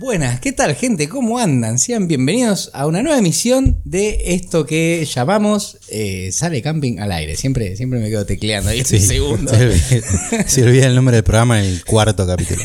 Buenas, ¿qué tal gente? ¿Cómo andan? Sean bienvenidos a una nueva emisión de esto que llamamos eh, Sale Camping al aire. Siempre, siempre me quedo tecleando ahí Sí, un segundo. Se se olvida el nombre del programa en el cuarto capítulo.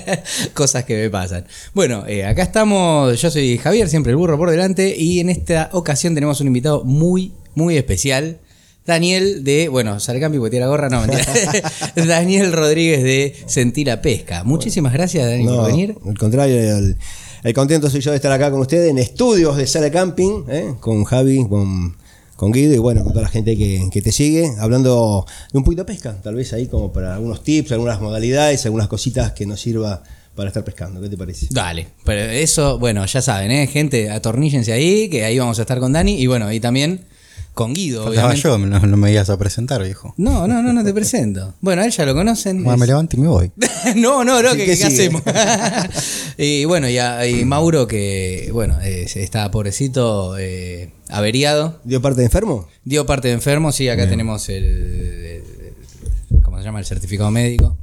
Cosas que me pasan. Bueno, eh, acá estamos, yo soy Javier, siempre el burro por delante, y en esta ocasión tenemos un invitado muy, muy especial. Daniel de, bueno, sale Camping porque tira gorra, no, mentira. Daniel Rodríguez de Sentir la Pesca. Muchísimas gracias, Daniel, No, por venir. al contrario, el, el contento soy yo de estar acá con ustedes en estudios de Sala Camping, ¿eh? con Javi, con, con Guido y bueno, con toda la gente que, que te sigue, hablando de un poquito de pesca, tal vez ahí como para algunos tips, algunas modalidades, algunas cositas que nos sirva para estar pescando. ¿Qué te parece? Dale, pero eso, bueno, ya saben, ¿eh? gente, atorníllense ahí, que ahí vamos a estar con Dani y bueno, y también con Guido, Faltaba obviamente. yo, no, no me ibas a presentar, viejo. No, no, no, no te presento. Bueno, a él ya lo conocen. Bueno, me es- levanto y me voy. no, no, no, ¿qué ¿qué hacemos? y bueno, y, a- y Mauro, que bueno, eh, está pobrecito, eh, averiado. ¿Dio parte de enfermo? Dio parte de enfermo, sí, acá tenemos el, el- ¿Cómo se llama? El certificado médico.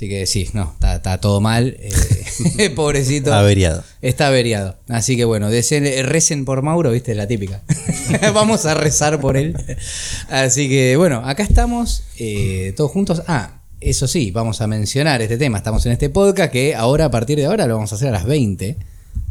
Así que sí, no, está, está todo mal. eh, pobrecito. Averiado. Está averiado. Así que bueno, deseen- recen por Mauro, viste, la típica. Vamos a rezar por él. Así que bueno, acá estamos eh, todos juntos. Ah, eso sí, vamos a mencionar este tema. Estamos en este podcast que ahora, a partir de ahora, lo vamos a hacer a las 20.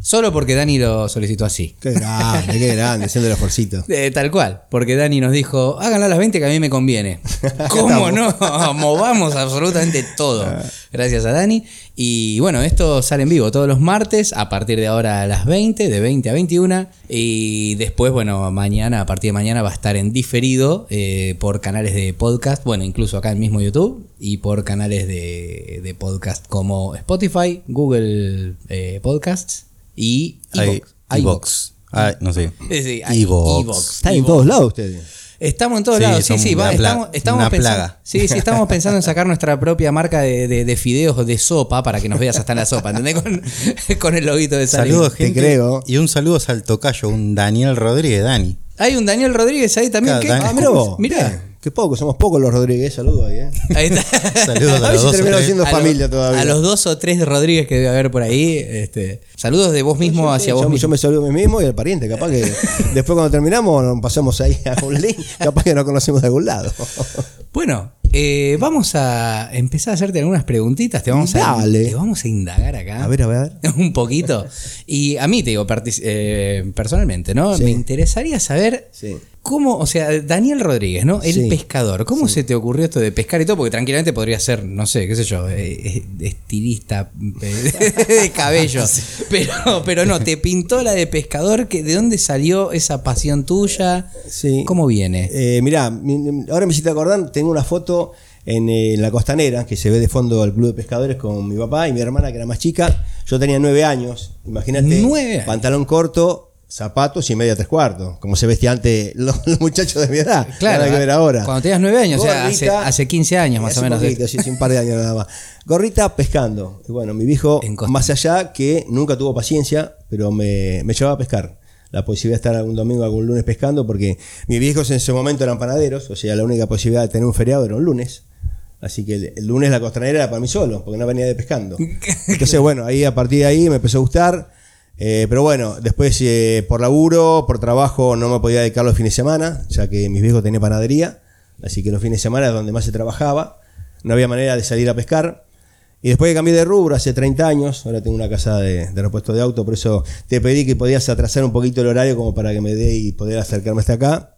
Solo porque Dani lo solicitó así. Qué grande, qué grande, haciendo el esfuercito. Eh, tal cual, porque Dani nos dijo, háganlo a las 20 que a mí me conviene. ¿Cómo no? Movamos absolutamente todo. Gracias a Dani. Y bueno, esto sale en vivo todos los martes, a partir de ahora a las 20, de 20 a 21. Y después, bueno, mañana, a partir de mañana va a estar en diferido eh, por canales de podcast, bueno, incluso acá en mismo YouTube, y por canales de, de podcast como Spotify, Google eh, Podcasts y iVox. Ah, no sé. Sí, iVoox. Están en todos lados ustedes. Estamos en todos Sí, lados, sí, sí, va, estamos, estamos una pensando, plaga. sí, sí, estamos pensando en sacar nuestra propia marca de, de, de fideos o de sopa para que nos veas hasta en la sopa, ¿entendés? Con, con el loguito de Sale. Saludos, Te gente. creo. Y un saludo al tocayo, un Daniel Rodríguez, Dani. Hay un Daniel Rodríguez ahí también. Claro, ¿qué? Dani- Ah, mira vos. Mirá. Qué poco, somos pocos los Rodríguez, saludos ahí, ¿eh? Ahí está. Saludos A a ver los si dos. o tres. siendo A lo- familia todavía. A los dos o tres Rodríguez que debe haber por ahí. Este, saludos de vos mismo Yo- hacia yo, vos yo mismo. me saludo a mí mismo y al pariente, capaz que después cuando terminamos nos pasamos ahí a un link, capaz que nos conocemos de algún lado. Bueno, eh, vamos a empezar a hacerte algunas preguntitas. Te vamos, a, Dale. te vamos a indagar acá. A ver, a ver. un poquito. Y a mí, te digo, eh, personalmente, ¿no? Sí. Me interesaría saber Sí. cómo, o sea, Daniel Rodríguez, ¿no? El Sí. pescador. ¿Cómo se te ocurrió esto de pescar y todo? Porque tranquilamente podría ser, no sé, qué sé yo, eh, estilista de cabello. Pero, pero no, te pintó la de pescador. Que, ¿De dónde salió esa pasión tuya? Sí. ¿Cómo viene? Mirá, mi- ahora me hiciste acordar, tengo una foto en, eh, en la costanera que se ve de fondo al club de pescadores con mi papá y mi hermana que era más chica. Yo tenía nueve años, imagínate. Nueve. Pantalón corto, zapatos y media tres cuartos, como se vestían antes los, los muchachos de mi edad. Claro, que ver ahora. cuando tenías nueve años, o sea, hace, hace 15 años más o menos. poquito, sí, un par de años nada más. Gorrita pescando. Y bueno, mi viejo, más allá que nunca tuvo paciencia, pero me, me llevaba a pescar. La posibilidad de estar algún domingo, algún lunes pescando, porque mis viejos en ese momento eran panaderos, o sea, la única posibilidad de tener un feriado era un lunes. Así que el, el lunes la costanera era para mí solo, porque no venía de pescando. Entonces, bueno, ahí a partir de ahí me empezó a gustar. Eh, pero bueno, después eh, por laburo, por trabajo, no me podía dedicar los fines de semana, ya que mis viejos tenían panadería. Así que los fines de semana es donde más se trabajaba. No había manera de salir a pescar. Y después que cambié de rubro hace 30 años, ahora tengo una casa de, de repuesto de auto, por eso te pedí que podías atrasar un poquito el horario como para que me dé y poder acercarme hasta acá.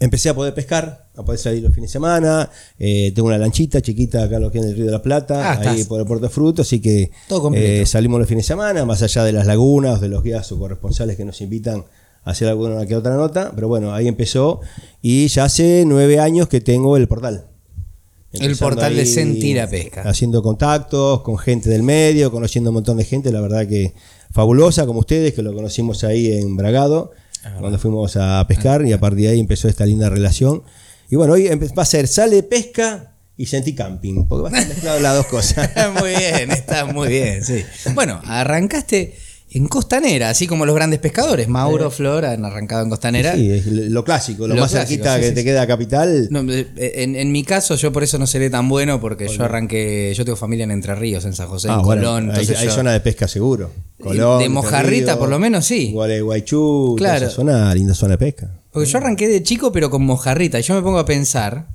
Empecé a poder pescar, a poder salir los fines de semana. eh, tengo una lanchita chiquita acá en lo que es el Río de la Plata, Ah, ahí estás. por el Puerto de Fruto, así que Todo eh, salimos los fines de semana, más allá de las lagunas, de los guías o corresponsales que nos invitan a hacer alguna que otra nota. Pero bueno, ahí empezó y ya hace nueve años que tengo el portal. El portal de Sentir a Pesca. Haciendo contactos con gente del medio, conociendo un montón de gente, la verdad que fabulosa, como ustedes, que lo conocimos ahí en Bragado, cuando fuimos a pescar, y a partir de ahí empezó esta linda relación. Y bueno, hoy va a ser sale pesca y sentí camping, porque va a las dos cosas. muy bien, está muy bien, sí. Bueno, arrancaste en Costanera, así como los grandes pescadores. Mauro, Flor han arrancado en Costanera. Sí, es lo clásico, lo, Lo más clásico, cerquita sí, que sí, te queda capital. No, eh, en, en mi caso, yo por eso no seré tan bueno, porque yo arranqué, yo tengo familia en Entre Ríos, en San José, Ah, en Colón. hay, entonces hay yo- zona de pesca seguro. de Colón, Entre mojarrita, Ríos, por lo menos, sí. Gualeguaychú, Claro. claro. esa zona, linda zona de pesca. Porque yo arranqué de chico, pero con mojarrita. Y yo me pongo a pensar,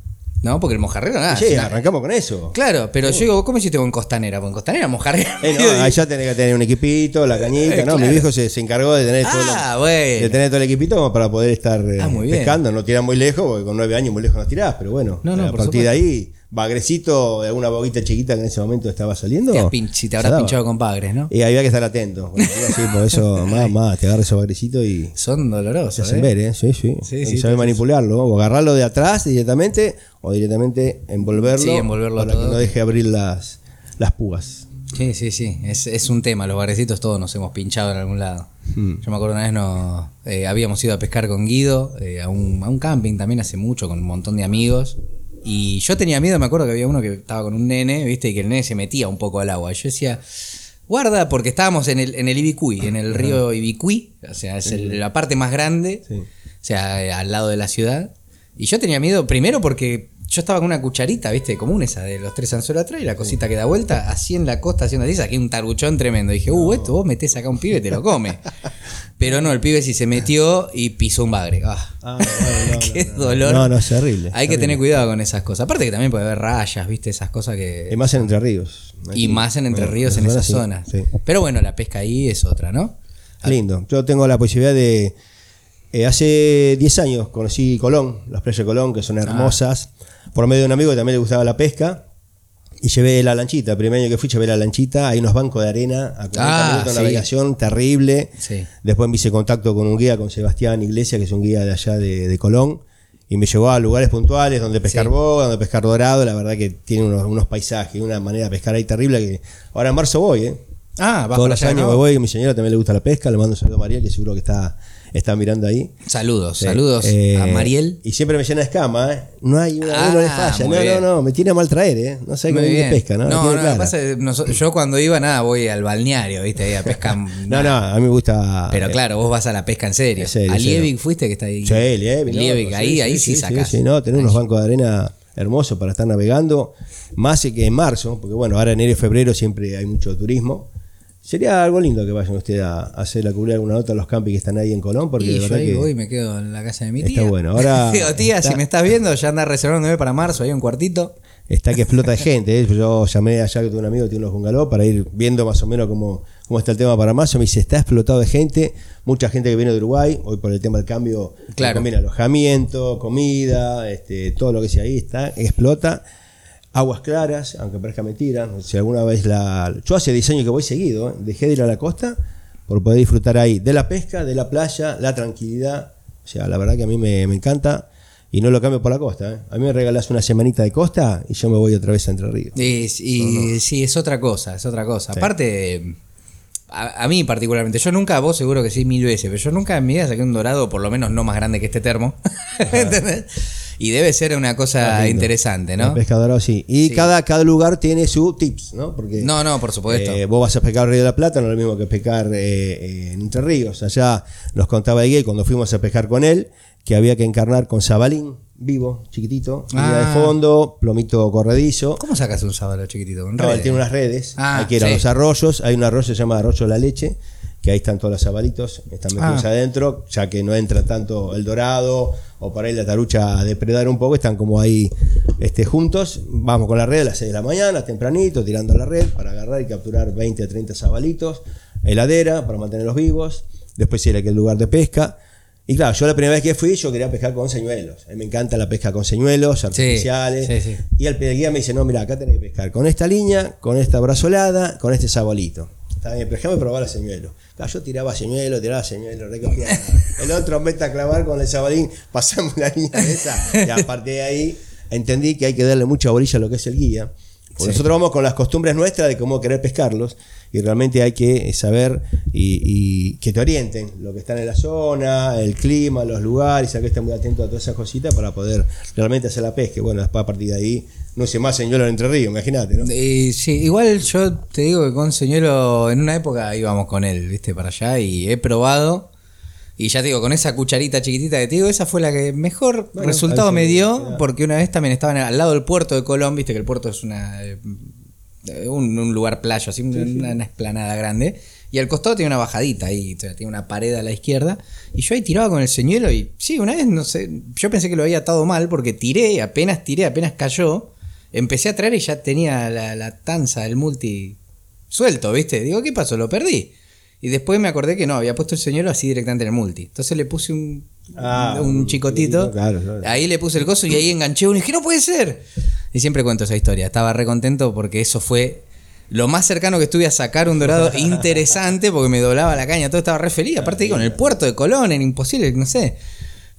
¿no? Porque el mojarrero, nada. sí, arrancamos con eso. Claro, pero yo digo, ¿cómo hiciste con Costanera? Porque en Costanera, mojarera. Eh, no, ahí ya tenés que tener un equipito, la cañita, Eh, ¿no? Mi viejo se, se encargó de tener, todo Ah, lo- bueno. de tener todo el equipito para poder estar eh, Ah, muy bien. pescando. No tirar muy lejos, porque con nueve años muy lejos no tirás, pero bueno, No, no, a partir de ahí, bagrecito de alguna boguita chiquita que en ese momento estaba saliendo. Te has pin- si te se habrás daba. pinchado con pagres, ¿no? Y había que estar atento. Así, por eso, más, más, te agarra ese bagrecito y Son se dolorosos. hacen ¿eh? ver, ¿eh? Sí, sí. Sí, sí, te- manipularlo, o agarrarlo de atrás directamente, o directamente envolverlo, Sí, envolverlo para todo. que no deje abrir las, las púas. Sí, sí, sí. Es, es un tema. Los barrecitos todos nos hemos pinchado en algún lado. Hmm. Yo me acuerdo una vez nos, eh, habíamos ido a pescar con Guido eh, a, un, a un camping también hace mucho con un montón de amigos. Y yo tenía miedo, me acuerdo que había uno que estaba con un nene, viste, y que el nene se metía un poco al agua. Yo decía, guarda, porque estábamos en el, en el Ibicuí, en el río Ibicuí, o sea, es el- la parte más grande, Sí. o sea, al lado de la ciudad. Y yo tenía miedo, primero porque yo estaba con una cucharita, viste, común esa de los tres anzuelos atrás y la cosita que da vuelta, así en la costa, haciendo así, saqué un tarbuchón tremendo. dije, uh, esto vos metés acá un pibe y te lo come. Pero no, el pibe sí se metió y pisó un bagre. Ah, Ah, no, no, qué dolor. No, no, es terrible. Hay que tener cuidado con esas cosas. Aparte que también puede haber rayas, viste, esas cosas que... Y más en Entre Ríos. Y más en Entre Bueno, Ríos, en esa esas zona zonas. sí. Pero bueno, la pesca ahí es otra, ¿no? Lindo. Yo tengo la posibilidad de. eh, hace 10 años conocí Colón, las playas de Colón, que son Ah. Por medio de un amigo que también le gustaba la pesca. Y llevé la lanchita, el primer año que fui llevé la lanchita, hay unos bancos de arena a 40 Ah, minutos de sí. navegación, terrible. Sí. Después me hice contacto con un guía, con Sebastián Iglesias, que es un guía de allá de, de Colón, y me llevó a lugares puntuales donde pescar Sí. boga, donde pescar dorado, la verdad que tiene unos, unos paisajes, una manera de pescar ahí terrible que ahora en marzo voy, ¿eh? Ah, Todos los años me voy, mi señora también le gusta la pesca, le mando un saludo a María, que seguro que está, está mirando ahí. Saludos, Sí. saludos Eh, a Mariel. Y siempre me llena de escama, ¿eh? No hay una, Ah, uno le falla. muy No, bien. no, no, me tiene a mal traer, ¿eh? No sé cómo bien. pesca, ¿no? No, no, clara. lo que pasa es que noso- yo cuando iba, nada, voy al balneario, viste, ahí a pescar. No, no, a mí me gusta. Pero eh, claro, vos vas a la pesca en serio. En serio, a. Liebig fuiste que está ahí. Sí, Liebig, ¿no? Liebig, Sí, ahí, ahí sí, sacás. Sí, no, tener unos bancos de arena hermosos para estar navegando, más que en marzo, porque bueno, ahora enero y febrero siempre hay mucho turismo. Sería algo lindo que vayan ustedes a, a hacer a cubrir alguna nota a los campings que están ahí en Colón, porque y de yo verdad ahí que voy y me quedo en la casa de mi Está tía. bueno, ahora Digo, tía, está- si me estás viendo, ya anda reservándome para marzo, ahí un cuartito. está que explota de gente. ¿eh? Yo llamé allá que tuve un amigo que tiene unos bungalows para ir viendo más o menos cómo, cómo está el tema para marzo. Me dice, está explotado de gente, mucha gente que viene de Uruguay, hoy por el tema del cambio, Claro. combina alojamiento, comida, este, todo lo que sea ahí está, explota. Aguas claras, aunque parezca mentira. Si alguna vez la. Yo hace 10 años que voy seguido, ¿eh? dejé de ir a la costa por poder disfrutar ahí de la pesca, de la playa, la tranquilidad. O sea, la verdad que a mí me, me encanta y no lo cambio por la costa. ¿eh? A mí me regalás una semanita de costa y yo me voy otra vez a Entre Ríos. Y, y sí, es otra cosa, es otra cosa. Aparte, a, a mí particularmente, yo nunca, vos seguro que sí mil veces, pero yo nunca en mi vida saqué un dorado, por lo menos no más grande que este termo. ¿Entendés? Y debe ser una cosa interesante, ¿no? pesca dorado, sí. Y Sí. Cada, cada lugar tiene su tips, ¿no? Porque No, no, por supuesto. eh, vos vas a pescar Río de la Plata, no es lo mismo que pescar eh, eh, en Entre Ríos. Allá nos contaba Iguel cuando fuimos a pescar con él que había que encarnar con sabalín vivo, chiquitito, Ah. de fondo, plomito corredizo. ¿Cómo sacas un sábalo chiquitito? ¿Con No, él tiene unas redes, Ah, hay que ir a sí. los arroyos, hay un arroyo que se llama Arroyo de la Leche, que ahí están todos los sabalitos, están metidos Ah. adentro, ya que no entra tanto el dorado o por ahí la tarucha a depredar un poco, están como ahí este, juntos, vamos con la red a las 6 de la mañana, tempranito, tirando la red para agarrar y capturar 20 a 30 sabalitos, heladera para mantenerlos vivos, después ir a aquel lugar de pesca. Y claro, yo la primera vez que fui, yo quería pescar con señuelos. A mí me encanta la pesca con señuelos artificiales. sí, sí. Y el guía me dice, no, mira, acá tenés que pescar con esta línea, con esta brazolada, con este sabolito. Está bien, pero déjame probar el señuelo. Claro, yo tiraba señuelo, tiraba señuelo, recogía. El otro mete a clavar con el sabalín, pasamos la línea de esa. Y a partir de ahí entendí que hay que darle mucha bolilla a lo que es el guía. Porque Nosotros vamos con las costumbres nuestras de cómo querer pescarlos y realmente hay que saber y, y que te orienten lo que está en la zona, el clima, los lugares, hay que estar muy atento a todas esas cositas para poder realmente hacer la pesca. Bueno, después a partir de ahí, no sé más señuelo en Entre Ríos, imagínate, ¿no? Y sí, igual yo te digo que con señuelo en una época íbamos con él, viste, para allá y he probado. Y ya te digo, con esa cucharita chiquitita que te digo, esa fue la que mejor Bueno, resultado me dio, porque una vez también estaban al lado del puerto de Colón, viste que el puerto es una eh, un, un lugar playo, así, una, una esplanada grande. Y al costado tiene una bajadita ahí, o sea, tiene una pared a la izquierda. Y yo ahí tiraba con el señuelo y sí, una vez, no sé, yo pensé que lo había atado mal porque tiré, apenas tiré, apenas cayó. Empecé a traer y ya tenía la, la tanza, el multi suelto, ¿viste? Digo, ¿qué pasó? Lo perdí. Y después me acordé que no, había puesto el señuelo así directamente en el multi. Entonces le puse un, Ah, un chicotito. chicotito, claro, claro. Ahí le puse el coso y ahí enganché uno y dije, no puede ser. Y siempre cuento esa historia. Estaba re contento porque eso fue lo más cercano que estuve a sacar un dorado interesante porque me doblaba la caña, todo estaba re feliz. Aparte, con el puerto de Colón, era imposible, no sé.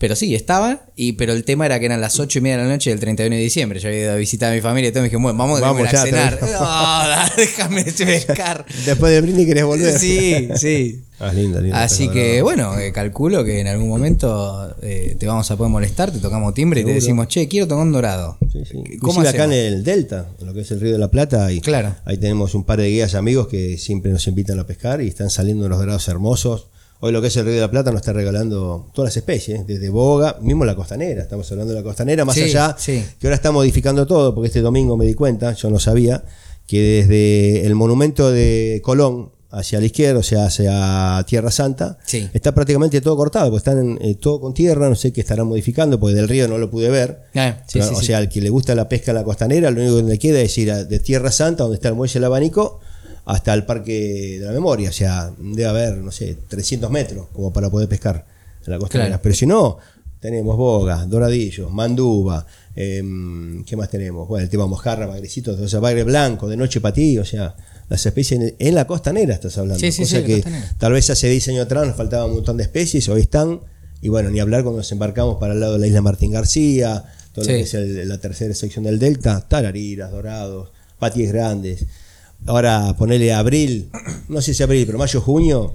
Pero sí, estaba, y, pero el tema era que eran las 8 y media de la noche del 31 de diciembre. Yo había ido a visitar a mi familia y todo, me dije, bueno, vamos, Vamos a cenar. No, déjame pescar. Después del brindis querés volver. Sí, sí. Ah, lindo, lindo. Así que no. bueno, eh, calculo que en algún momento eh, te vamos a poder molestar, te tocamos timbre y te decimos, che, quiero tomar un dorado. Sí, sí. ¿Cómo Inclusive acá en el Delta, en lo que es el Río de la Plata, y Claro. ahí tenemos un par de guías amigos que siempre nos invitan a pescar y están saliendo unos dorados hermosos. Hoy lo que es el Río de la Plata nos está regalando todas las especies, desde boga, mismo la costanera, estamos hablando de la costanera, más Sí, allá, sí. que ahora está modificando todo, porque este domingo me di cuenta, yo no sabía, que desde el monumento de Colón hacia la izquierda, o sea, hacia Tierra Santa, Sí. está prácticamente todo cortado, porque están eh, todo con tierra, no sé qué estarán modificando, porque del río no lo pude ver. Pero, sí, o sea, al que le gusta la pesca en la costanera, lo único que le queda es ir a- de Tierra Santa, donde está el muelle del abanico, hasta el Parque de la Memoria. O sea, debe haber, no sé, 300 metros como para poder pescar en la costanera. Claro. Pero si no, tenemos bogas, doradillos, manduba, em, ¿qué más tenemos? Bueno, el tema mojarra, bagrecito, o sea, bagre blanco, de noche patí, o sea, las especies en, en la costanera estás hablando. Sí, sí, o sí, que tal vez hace 10 años atrás nos faltaba un montón de especies, hoy están, y bueno, ni hablar cuando nos embarcamos para el lado de la isla Martín García, todo lo que es el- la tercera sección del Delta, tarariras, dorados, patíes grandes. Ahora ponerle abril, no sé si abril, pero mayo, junio,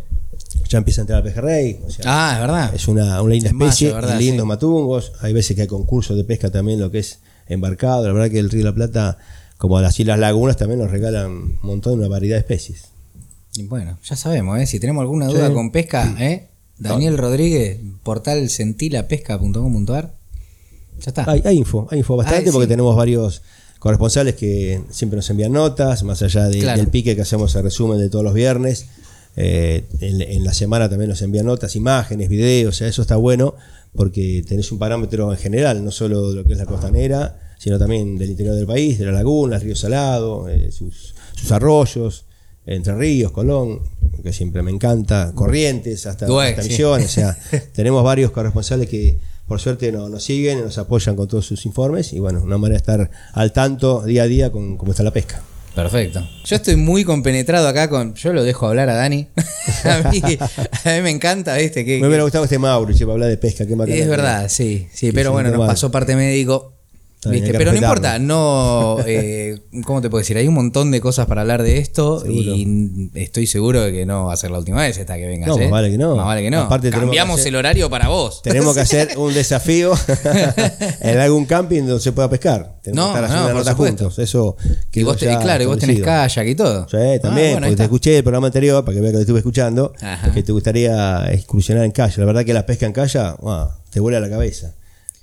ya empieza a entrar el pejerrey. O sea, Ah, es verdad. es una, una linda mayo, especie, lindos Sí. matungos. Hay veces que hay concursos de pesca también, lo que es embarcado. La verdad que el Río de la Plata, como las Islas Lagunas, también nos regalan un montón, una variedad de especies. Y bueno, ya sabemos, ¿eh? si tenemos alguna duda Sí. con pesca, ¿eh? Daniel Rodríguez, portal sentilapesca.com.ar. Ya está. Hay, hay info, hay info bastante Ah, porque sí. tenemos varios corresponsales que siempre nos envían notas, más allá de- Claro. del pique que hacemos el resumen de todos los viernes. Eh, en, en la semana también nos envían notas, imágenes, videos, o sea, eso está bueno porque tenés un parámetro en general, no solo de lo que es la costanera, sino también del interior del país, de la laguna, el río Salado, eh, sus, sus arroyos, Entre Ríos, Colón, que siempre me encanta, Corrientes, hasta, hasta sí. Misiones, o sea, tenemos varios corresponsales que por suerte no- nos siguen, nos apoyan con todos sus informes y bueno, una manera de estar al tanto día a día con cómo está la pesca. Perfecto. Yo estoy muy compenetrado acá con. Yo lo dejo hablar a Dani. a, mí, a mí me encanta, ¿viste? Que, Me hubiera gustado este Mauro, para hablar de pesca, qué es verdad, sí, sí. que Pero bueno, nos pasó parte médico. ¿Viste? Pero no importa, no. eh, ¿Cómo te puedo decir? Hay un montón de cosas para hablar de esto Seguro. y estoy seguro de que no va a ser la última vez esta que vengas. No, ¿eh? más vale que no. Más vale que no. Aparte tenemos que Cambiamos hacer- el horario para vos. Tenemos que hacer un desafío en algún camping donde se pueda pescar. Tenemos No, que estar haciendo no, por juntos. Eso Y vos, te- claro, y vos tenés kayak y todo. Sí, Ah, también, bueno, porque te escuché el programa anterior para que vea que lo estuve escuchando, Ajá. que te gustaría excursionar en calla. La verdad que la pesca en calla ah, te vuela la cabeza.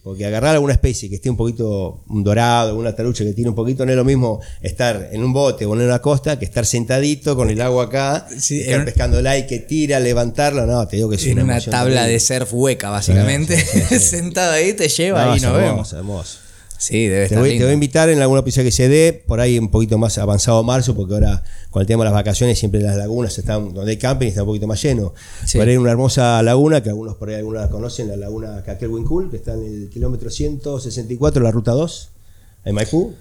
Porque agarrar alguna especie que esté un poquito un dorado, una tarucha que tiene un poquito, no es lo mismo estar en un bote o en una costa que estar sentadito con el agua acá, Sí, estar un- pescando la y que tira, levantarla. No, te digo que es en una tabla de surf hueca, básicamente. Sí, sí, sí. Sentado ahí te lleva No, y nos hermoso, vemos. hermoso. Sí, debe Te estar te voy a invitar en alguna episodio que se dé, por ahí un poquito más avanzado marzo, porque ahora con el tema de las vacaciones siempre las lagunas están, donde hay camping está un poquito más lleno. Sí. Por ahí hay una hermosa laguna, que algunos por ahí algunas la conocen, la laguna Caquelhuincul, que está en el kilómetro 164, la ruta 2, en Maipú.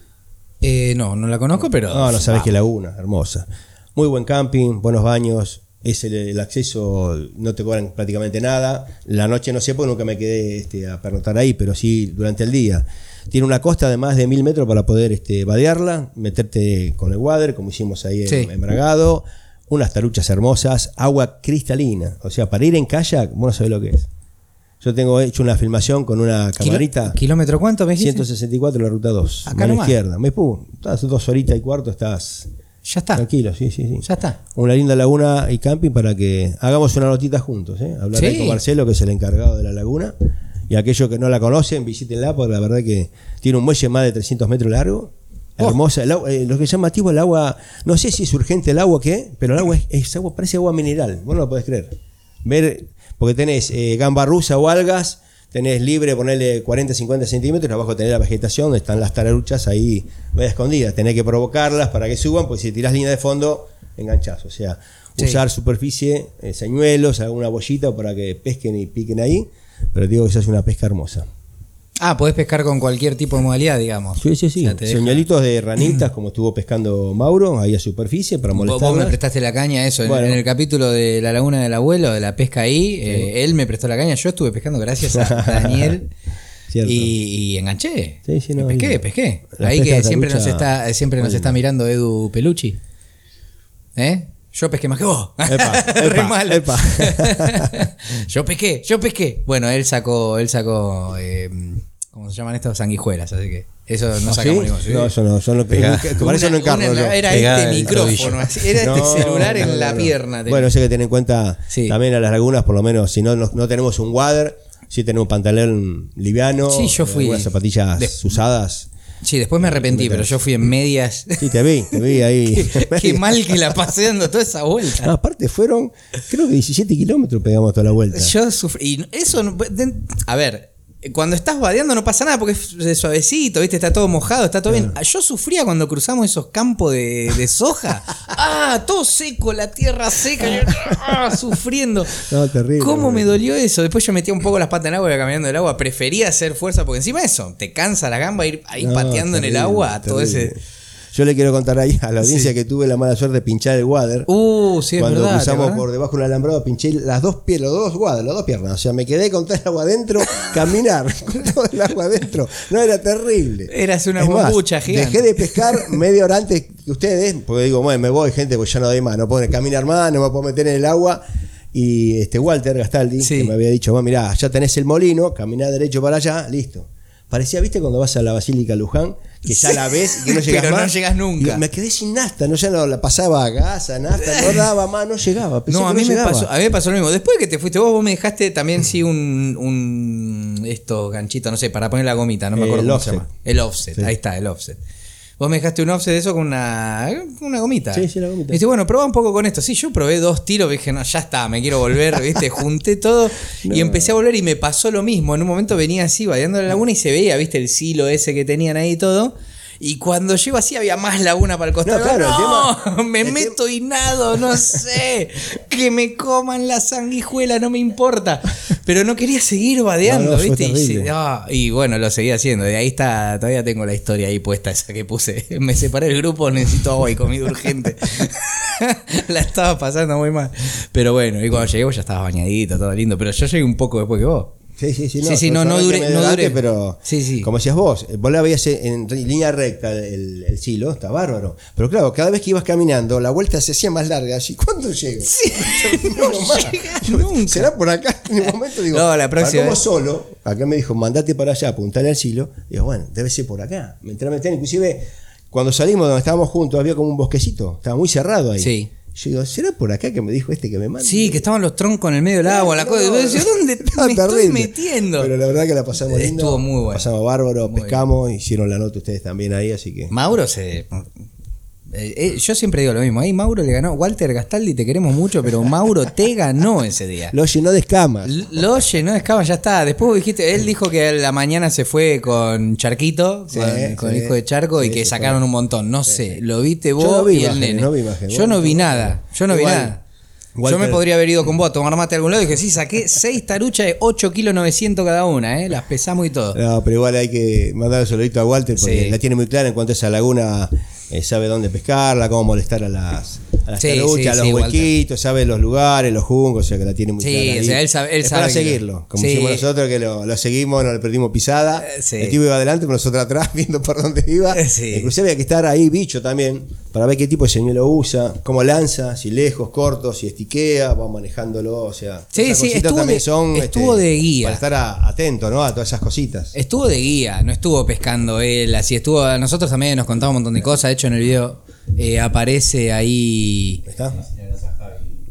Eh, no, no la conozco, pero. No, no sabes qué laguna, hermosa. Muy buen camping, buenos baños, es el, el acceso, no te cobran prácticamente nada. La noche no sé porque nunca me quedé este, a pernotar ahí, pero sí durante el día. Tiene una costa de más de mil metros para poder este, vadearla, meterte con el water, como hicimos ahí en, Sí. en Bragado, unas taruchas hermosas, agua cristalina. O sea, para ir en kayak, vos no sabés lo que es. Yo tengo hecho una filmación con una camarita. ¿Kilómetro cuánto me dijiste? 164 la ruta 2. Acá mano nomás. izquierda. Me pum, estás dos horitas y cuarto, estás Ya está. tranquilo, sí, sí, sí. Ya está. Una linda laguna y camping para que hagamos una notita juntos, ¿eh? Hablar Sí. con Marcelo, que es el encargado de la laguna. Y aquellos que no la conocen, visítenla, porque la verdad que tiene un muelle más de 300 metros largo. Oh. Hermosa. El agua- eh, lo que es llamativo, el agua, no sé si es urgente el agua o qué, pero el agua es, es agua, parece agua mineral. Vos no lo podés creer. Ver, porque tenés eh, gamba rusa o algas, tenés libre, ponerle 40, 50 centímetros, abajo tenés la vegetación, donde están las tararuchas ahí medio escondidas. Tenés que provocarlas para que suban, porque si tirás línea de fondo, enganchás. O sea, Sí. usar superficie, eh, señuelos, alguna bollita para que pesquen y piquen ahí. Pero digo que eso es una pesca hermosa. Ah, podés pescar con cualquier tipo de modalidad, digamos. Sí, sí, sí. Deja. Señuelitos de ranitas, como estuvo pescando Mauro, ahí a superficie para molestar. vos me prestaste la caña, eso. en- Bueno. En, el capítulo de la laguna del abuelo, de la pesca ahí, eh, él me prestó la caña. Yo estuve pescando gracias a Daniel. Y, y enganché. Sí, sí, no, pesqué, pesqué. la Ahí que siempre nos está, siempre nos muy está mirando Edu Pelucci. ¿Eh? Yo pesqué más que vos. Epa, epa, epa. yo pesqué, yo pesqué. Bueno, él sacó, él sacó, eh, ¿cómo se llaman estos? Sanguijuelas, así que eso no ¿Ah, sacamos sí? ninguno. sí. No, eso no. Yo no para eso no encarno una- yo. Era Pegada este micrófono, así, era No, este celular no, en no, la no. pierna. Bueno, eso hay que tener en cuenta Sí. también a las lagunas, por lo menos, si no, no, no tenemos un water, si tenemos un pantalón liviano, Sí, yo fui- unas zapatillas de- usadas. Sí, después me arrepentí, pero yo fui en medias. Sí, te vi, te vi ahí. Qué mal que la pasé dando toda esa vuelta. No, aparte fueron, creo que 17 kilómetros pegamos toda la vuelta. Yo sufrí. Y eso. A ver, cuando estás vadeando no pasa nada porque es suavecito, ¿viste? Está todo mojado, está todo bien. Yo sufría cuando cruzamos esos campos de, de soja. ¡Ah! Todo seco, la tierra seca. yo, ¡ah! Sufriendo. No, terrible. ¿Cómo me dolió eso? Después yo metía un poco las patas en agua y iba caminando el agua. Prefería hacer fuerza porque encima de eso, te cansa la gamba ir ahí No, pateando en el agua. Todo terrible. ese. Yo le quiero contar ahí a la audiencia Sí. que tuve la mala suerte de pinchar el water. Uh, sí, es Cuando verdad. ¿te cruzamos por debajo de un alambrado, pinché las dos piernas, los dos guadas, las dos piernas. O sea, me quedé con todo el agua adentro, caminar con todo el agua adentro. No, era terrible. Eras una bombucha gigante. Dejé de pescar media hora antes que ustedes, porque digo, bueno, me voy, gente, pues ya no doy más, no puedo caminar más, no me puedo meter en el agua. Y este Walter Gastaldi, Sí. que me había dicho, bueno, mirá, ya tenés el molino, caminá derecho para allá, listo. Parecía, viste, cuando vas a la Basílica Luján, que ya la ves y que no llegas Pero no llegas nunca. Y me quedé sin nafta, no ya no la pasaba a gas, a nafta, no daba más, no llegaba. pensé No, a mí, me llegaba. pasó, a mí me pasó lo mismo. Después que te fuiste vos, vos me dejaste también sí un, un esto ganchito, no sé, para poner la gomita, no me acuerdo cómo offset. se llama. El offset, Sí. ahí está, el offset. Vos me dejaste un offset de eso con una, una gomita. Sí, sí, la gomita. Y Dice, bueno, probá un poco con esto. Sí, yo probé dos tiros, dije, no, ya está, me quiero volver, ¿viste? Junté todo y empecé a volver y me pasó lo mismo. En un momento venía así, vadeando la laguna y se veía, ¿viste? El silo ese que tenían ahí y todo. Y cuando llego así había más laguna para el costado. No, claro, el No, tema- me el meto y nado, no sé. que me coman la sanguijuela, no me importa. Pero no quería seguir vadeando, No, no, fue ¿viste? Y, ah, y bueno, lo seguí haciendo. De ahí está, todavía tengo la historia ahí puesta, esa que puse. Me separé del grupo, necesito agua y comida urgente. la estaba pasando muy mal. Pero bueno, y cuando llegué vos ya estabas bañadito, todo lindo. Pero yo llegué un poco después que vos. Sí, sí, sí, Sí, sí, no, yo no no duré. Pero, Sí, sí. como decías vos, vos la veías en línea recta el, el silo, está bárbaro. Pero claro, cada vez que ibas caminando, la vuelta se hacía más larga. Así, ¿cuándo llego? Sí, No, no nunca. ¿Será por acá? En un momento digo, No, la próxima como solo, acá me dijo, mandate para allá, apuntale al silo. Digo, bueno, debe ser por acá. Me entré a meter, inclusive cuando salimos donde estábamos juntos había como un bosquecito, estaba muy cerrado ahí. Sí. Yo digo, ¿será por acá que me dijo este que me manda? Sí, que estaban los troncos en el medio del agua, la No, cosa. Y no, vos decís, ¿dónde estaba me estoy terrible. metiendo? Pero la verdad que la pasamos lindo. Estuvo muy bueno. Pasamos bárbaro, Muy pescamos, hicieron la nota ustedes también ahí, así que. Mauro se. Eh, eh, yo siempre digo lo mismo. Ahí Mauro le ganó. Walter Gastaldi, te queremos mucho, pero Mauro te ganó ese día. Lo llenó de escamas. L- Lo llenó de escama, ya está. Después dijiste, él dijo que a la mañana se fue con Charquito, Sí, con, con sí. el hijo de Charco, y que sacaron un montón. No sé, lo viste vos Yo no vi y el imágenes, nene. no vi imágenes. Yo no vi nada. Yo no vi nada. Yo me podría haber ido con vos a tomar mate a algún lado y dije, sí, saqué seis taruchas de 8 kilos 900 cada una, ¿eh? Las pesamos y todo. No, pero igual hay que mandar un saludito a Walter porque Sí. la tiene muy clara en cuanto a esa laguna, eh, sabe dónde pescarla, cómo molestar a las, a las Sí, a los sí, Walter. huequitos, sabe los lugares, los jungos, o sea que la tiene muy Sí, clara. o ahí. sea, él sabe- él es sabe para seguirlo, como hicimos nosotros que lo, lo seguimos, no le perdimos pisada. Eh. El tipo iba adelante, pero nosotros atrás viendo por dónde iba. Eh. Inclusive había que estar ahí bicho también para ver qué tipo de señuelo usa, cómo lanza, si lejos, corto, si estiquea, va manejándolo, o sea. Sí, sí, cositas estuvo también de- son este, estuvo de guía. Para estar a- atento, ¿no? A todas esas cositas. Estuvo de guía, no estuvo pescando él, así estuvo. Nosotros también nos contaba un montón de cosas. De hecho, en el video eh, aparece ahí. ¿Está?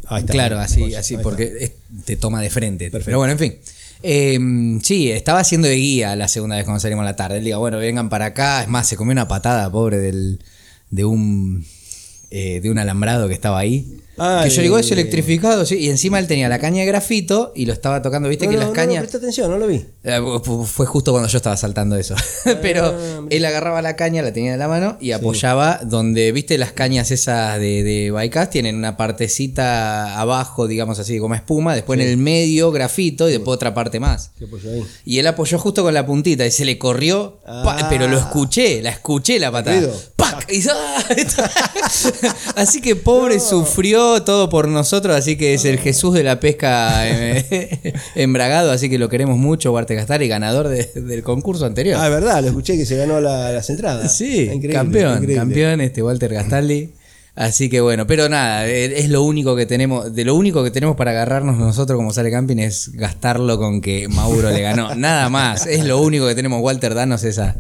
Ahí está. Claro, así, así, porque te toma de frente. Pero bueno, en fin. Eh, sí, estaba haciendo de guía la segunda vez cuando salimos a la tarde. Él diga, bueno, vengan para acá. Es más, se comió una patada, pobre, del, de un eh, de un alambrado que estaba ahí. Ah, que yo digo, es electrificado, sí. Y encima él tenía la caña de grafito y lo estaba tocando, viste No, que no, las cañas. No, presta atención, no lo vi. Eh, fu- Fue justo cuando yo estaba saltando eso. Pero mira. él agarraba la caña, la tenía en la mano y apoyaba donde, viste, las cañas esas de, de Bycast tienen una partecita abajo, digamos así, goma espuma, después en el medio grafito y después otra parte más. Y él apoyó justo con la puntita y se le corrió, pa- Ah. pero lo escuché, la escuché la patada. ¡Pac! Y- ¡ah! así que pobre sufrió todo por nosotros, así que es el Jesús de la pesca eh, embragado, así que lo queremos mucho, Barte Gastari, ganador de- del concurso anterior. Ah, es verdad, lo escuché que se ganó la- las entradas. sí, Increíble, campeón, increíble. campeón este Walter Gastaldi. Así que bueno, pero nada, eh, es lo único que tenemos, de lo único que tenemos para agarrarnos nosotros como sale camping es gastarlo con que Mauro le ganó. Nada más, es lo único que tenemos, Walter, danos esa.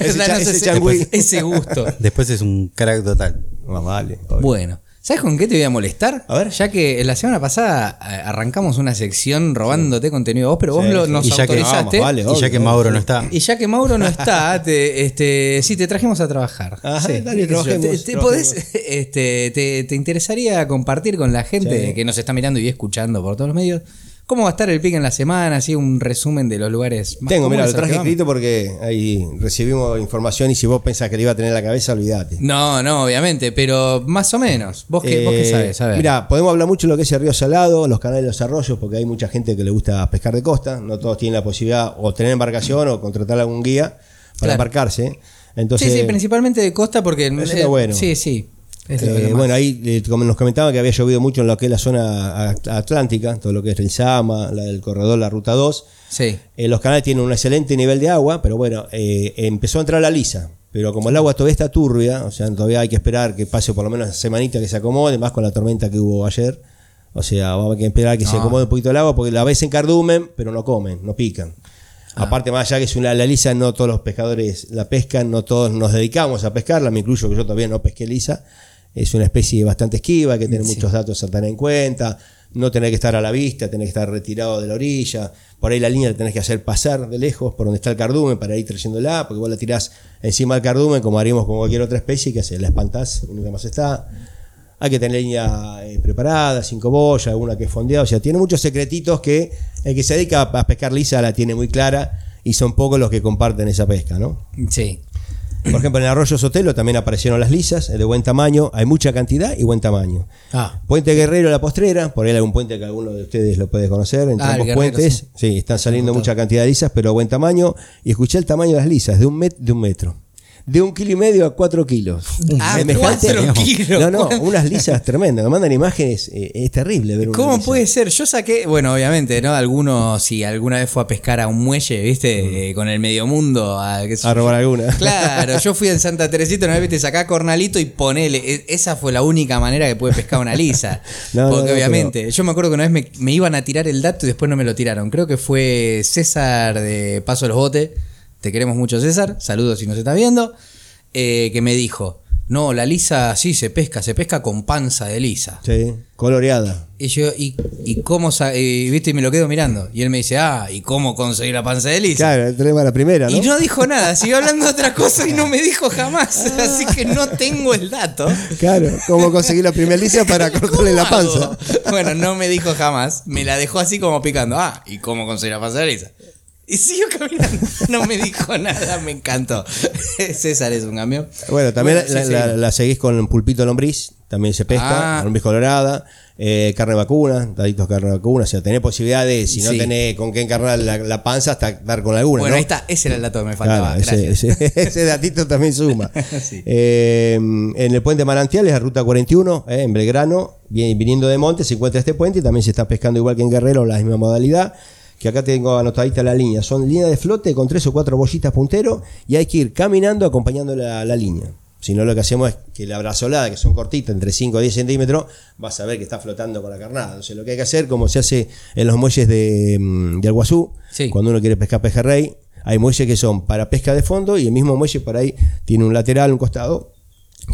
Ese danos ese ese, changüí. ese gusto. Después es un crack total. Más vale. obvio. Bueno, ¿sabes con qué te voy a molestar? A ver. Ya que la semana pasada eh, arrancamos una sección robándote contenido a vos, pero vos Sí, lo, sí. nos Y ya que- autorizaste. Vamos, vale, y ya que Mauro no está. Y ya que Mauro no está, te, este, sí, te trajimos a trabajar. Ajá, sí, dale, qué sé yo. trabajemos, Te, podés, este, te, te interesaría compartir con la gente Sí. que nos está mirando y escuchando por todos los medios cómo va a estar el pique en la semana, así un resumen de los lugares más Tengo, mira, lo traje escrito porque ahí recibimos información y si vos pensás que le iba a tener en la cabeza, olvídate. No, no, obviamente, pero más o menos. ¿Vos qué, vos qué Eh, sabés? A ver. Mira, podemos hablar mucho de lo que es el río Salado, los canales de los arroyos, porque hay mucha gente que le gusta pescar de costa. No todos tienen la posibilidad o tener embarcación o contratar algún guía para Claro. embarcarse. Entonces, sí, sí, principalmente de costa porque... Eso está bueno. Sí, sí. Eh, bueno, ahí eh, como nos comentaban que había llovido mucho en lo que es la zona atlántica, todo lo que es el Sama, la del corredor, la ruta 2. Sí. Eh, los canales tienen un excelente nivel de agua, pero bueno, eh, empezó a entrar la lisa. Pero como el agua todavía está turbia, o sea, todavía hay que esperar que pase por lo menos una semanita que se acomode, más con la tormenta que hubo ayer. O sea, vamos a esperar que se Ah. acomode un poquito el agua, porque la ves en cardumen, pero no comen, no pican. Ah. Aparte, más allá que es una la lisa, no todos los pescadores la pescan, no todos nos dedicamos a pescarla, me incluyo que yo todavía no pesqué lisa. Es una especie bastante esquiva, hay que tener Sí. muchos datos a tener en cuenta, no tener que estar a la vista, tener que estar retirado de la orilla. Por ahí la línea la tenés que hacer pasar de lejos por donde está el cardumen para ir trayéndola, porque vos la tirás encima del cardumen, como haríamos con cualquier otra especie, que hace la espantás y nunca más está. Hay que tener línea eh, preparada, sin cobolla, alguna que es fondeada. O sea, tiene muchos secretitos que el que se dedica a pescar lisa la tiene muy clara y son pocos los que comparten esa pesca, ¿no? Sí. Por ejemplo, en el arroyo Sotelo también aparecieron las lisas, de buen tamaño. Hay mucha cantidad y buen tamaño. Ah. Puente Guerrero, la postrera, por ahí hay algún puente que alguno de ustedes lo puede conocer. En Ah, ambos puentes, sí. sí. están saliendo mucha cantidad de lisas, pero buen tamaño. Y escuché el tamaño de las lisas, de un, met- de un metro. De un kilo y medio a cuatro kilos. Ah, Semejante- cuatro kilos. No, no, unas lisas tremendas. Me mandan imágenes, eh, es terrible ver una ¿Cómo lisa. puede ser? Yo saqué, bueno, obviamente, ¿no? Alguno, si alguna vez fue a pescar a un muelle, ¿viste? Eh, con el medio mundo. A, qué sé Mm. A yo. robar alguna. Claro, yo fui en Santa Teresita una vez, viste, sacá cornalito y ponele. E- Esa fue la única manera que pude pescar una lisa. No, no, Porque obviamente, yo me acuerdo que una vez me, me iban a tirar el dato y después no me lo tiraron. Creo que fue César de Paso a los Botes. Te queremos mucho, César. Saludos si nos está viendo. eh, que me dijo: No, la lisa sí se pesca, se pesca con panza de lisa. Sí, coloreada. Y yo, ¿y, y cómo? y, ¿Viste? Y me lo quedo mirando. Y él me dice: Ah, ¿y cómo conseguir la panza de lisa? Claro, tenemos la primera, ¿no? Y no dijo nada, siguió hablando de otra cosa y no me dijo jamás. Así que no tengo el dato. Claro, cómo conseguir la primera lisa para cortarle la ¿Cómo panza. hago? Bueno, no me dijo jamás. Me la dejó así como picando. Ah, ¿y cómo conseguir la panza de lisa? Y siguió caminando. No me dijo nada, me encantó. César es un cambio. Bueno, también Bueno, la, sí, la- sí. la seguís con pulpito lombriz, también se pesca, Ah. lombriz colorada. eh, carne vacuna, daditos carne vacuna, o sea, tenés posibilidades, si no tenés con qué encarnar la, la panza, hasta dar con alguna. Bueno, ¿no? ahí está, ese era el dato que me faltaba. Claro, Gracias. ese- ese datito también suma. Sí. Eh, en el puente Manantiales, la ruta 41, eh, en Belgrano, vi- viniendo de monte, se encuentra este puente y también se está pescando igual que en Guerrero, la misma modalidad. Que acá tengo anotadita la línea. Son líneas de flote con tres o cuatro bollitas puntero y hay que ir caminando acompañando la, la línea. Si no, lo que hacemos es que la brazolada, que son cortitas, entre 5 o 10 centímetros, vas a ver que está flotando con la carnada. Entonces, lo que hay que hacer, como se hace en los muelles de, mm, de Alguazú, Sí. cuando uno quiere pescar pejerrey, hay muelles que son para pesca de fondo y el mismo muelle por ahí tiene un lateral, un costado,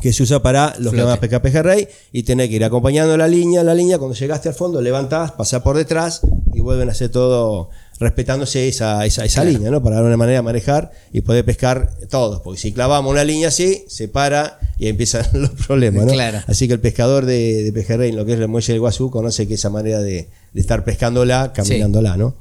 que se usa para los que Flote. van a pescar pejerrey y tenés que ir acompañando la línea, la línea, cuando llegaste al fondo, levantás, pasás por detrás y vuelven a hacer todo respetándose esa, esa, esa línea, ¿no? Para dar una manera de manejar y poder pescar todos, porque si clavamos una línea así, se para y empiezan los problemas, ¿no? Claro. Así que el pescador de, de pejerrey, en lo que es el muelle del Guazú, conoce que esa manera de, de estar pescándola, caminándola, ¿no?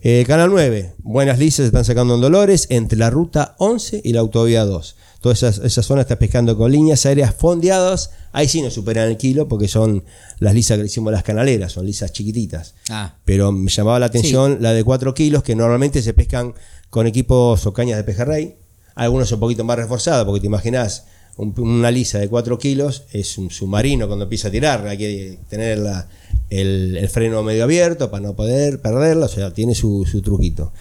Eh, Canal 9, buenas lisas se están sacando en Dolores entre la ruta 11 y la autovía 2. Toda esa, esa zona está pescando con líneas aéreas fondeadas. Ahí sí no superan el kilo porque son las lisas que le hicimos las canaleras, son lisas chiquititas. Ah, Pero me llamaba la atención la de 4 kilos que normalmente se pescan con equipos o cañas de pejerrey. Algunos un poquito más reforzados porque te imaginas un- una lisa de 4 kilos es un submarino cuando empieza a tirar. Hay que tener la- el, el freno medio abierto para no poder perderla. O sea, tiene su, su truquito.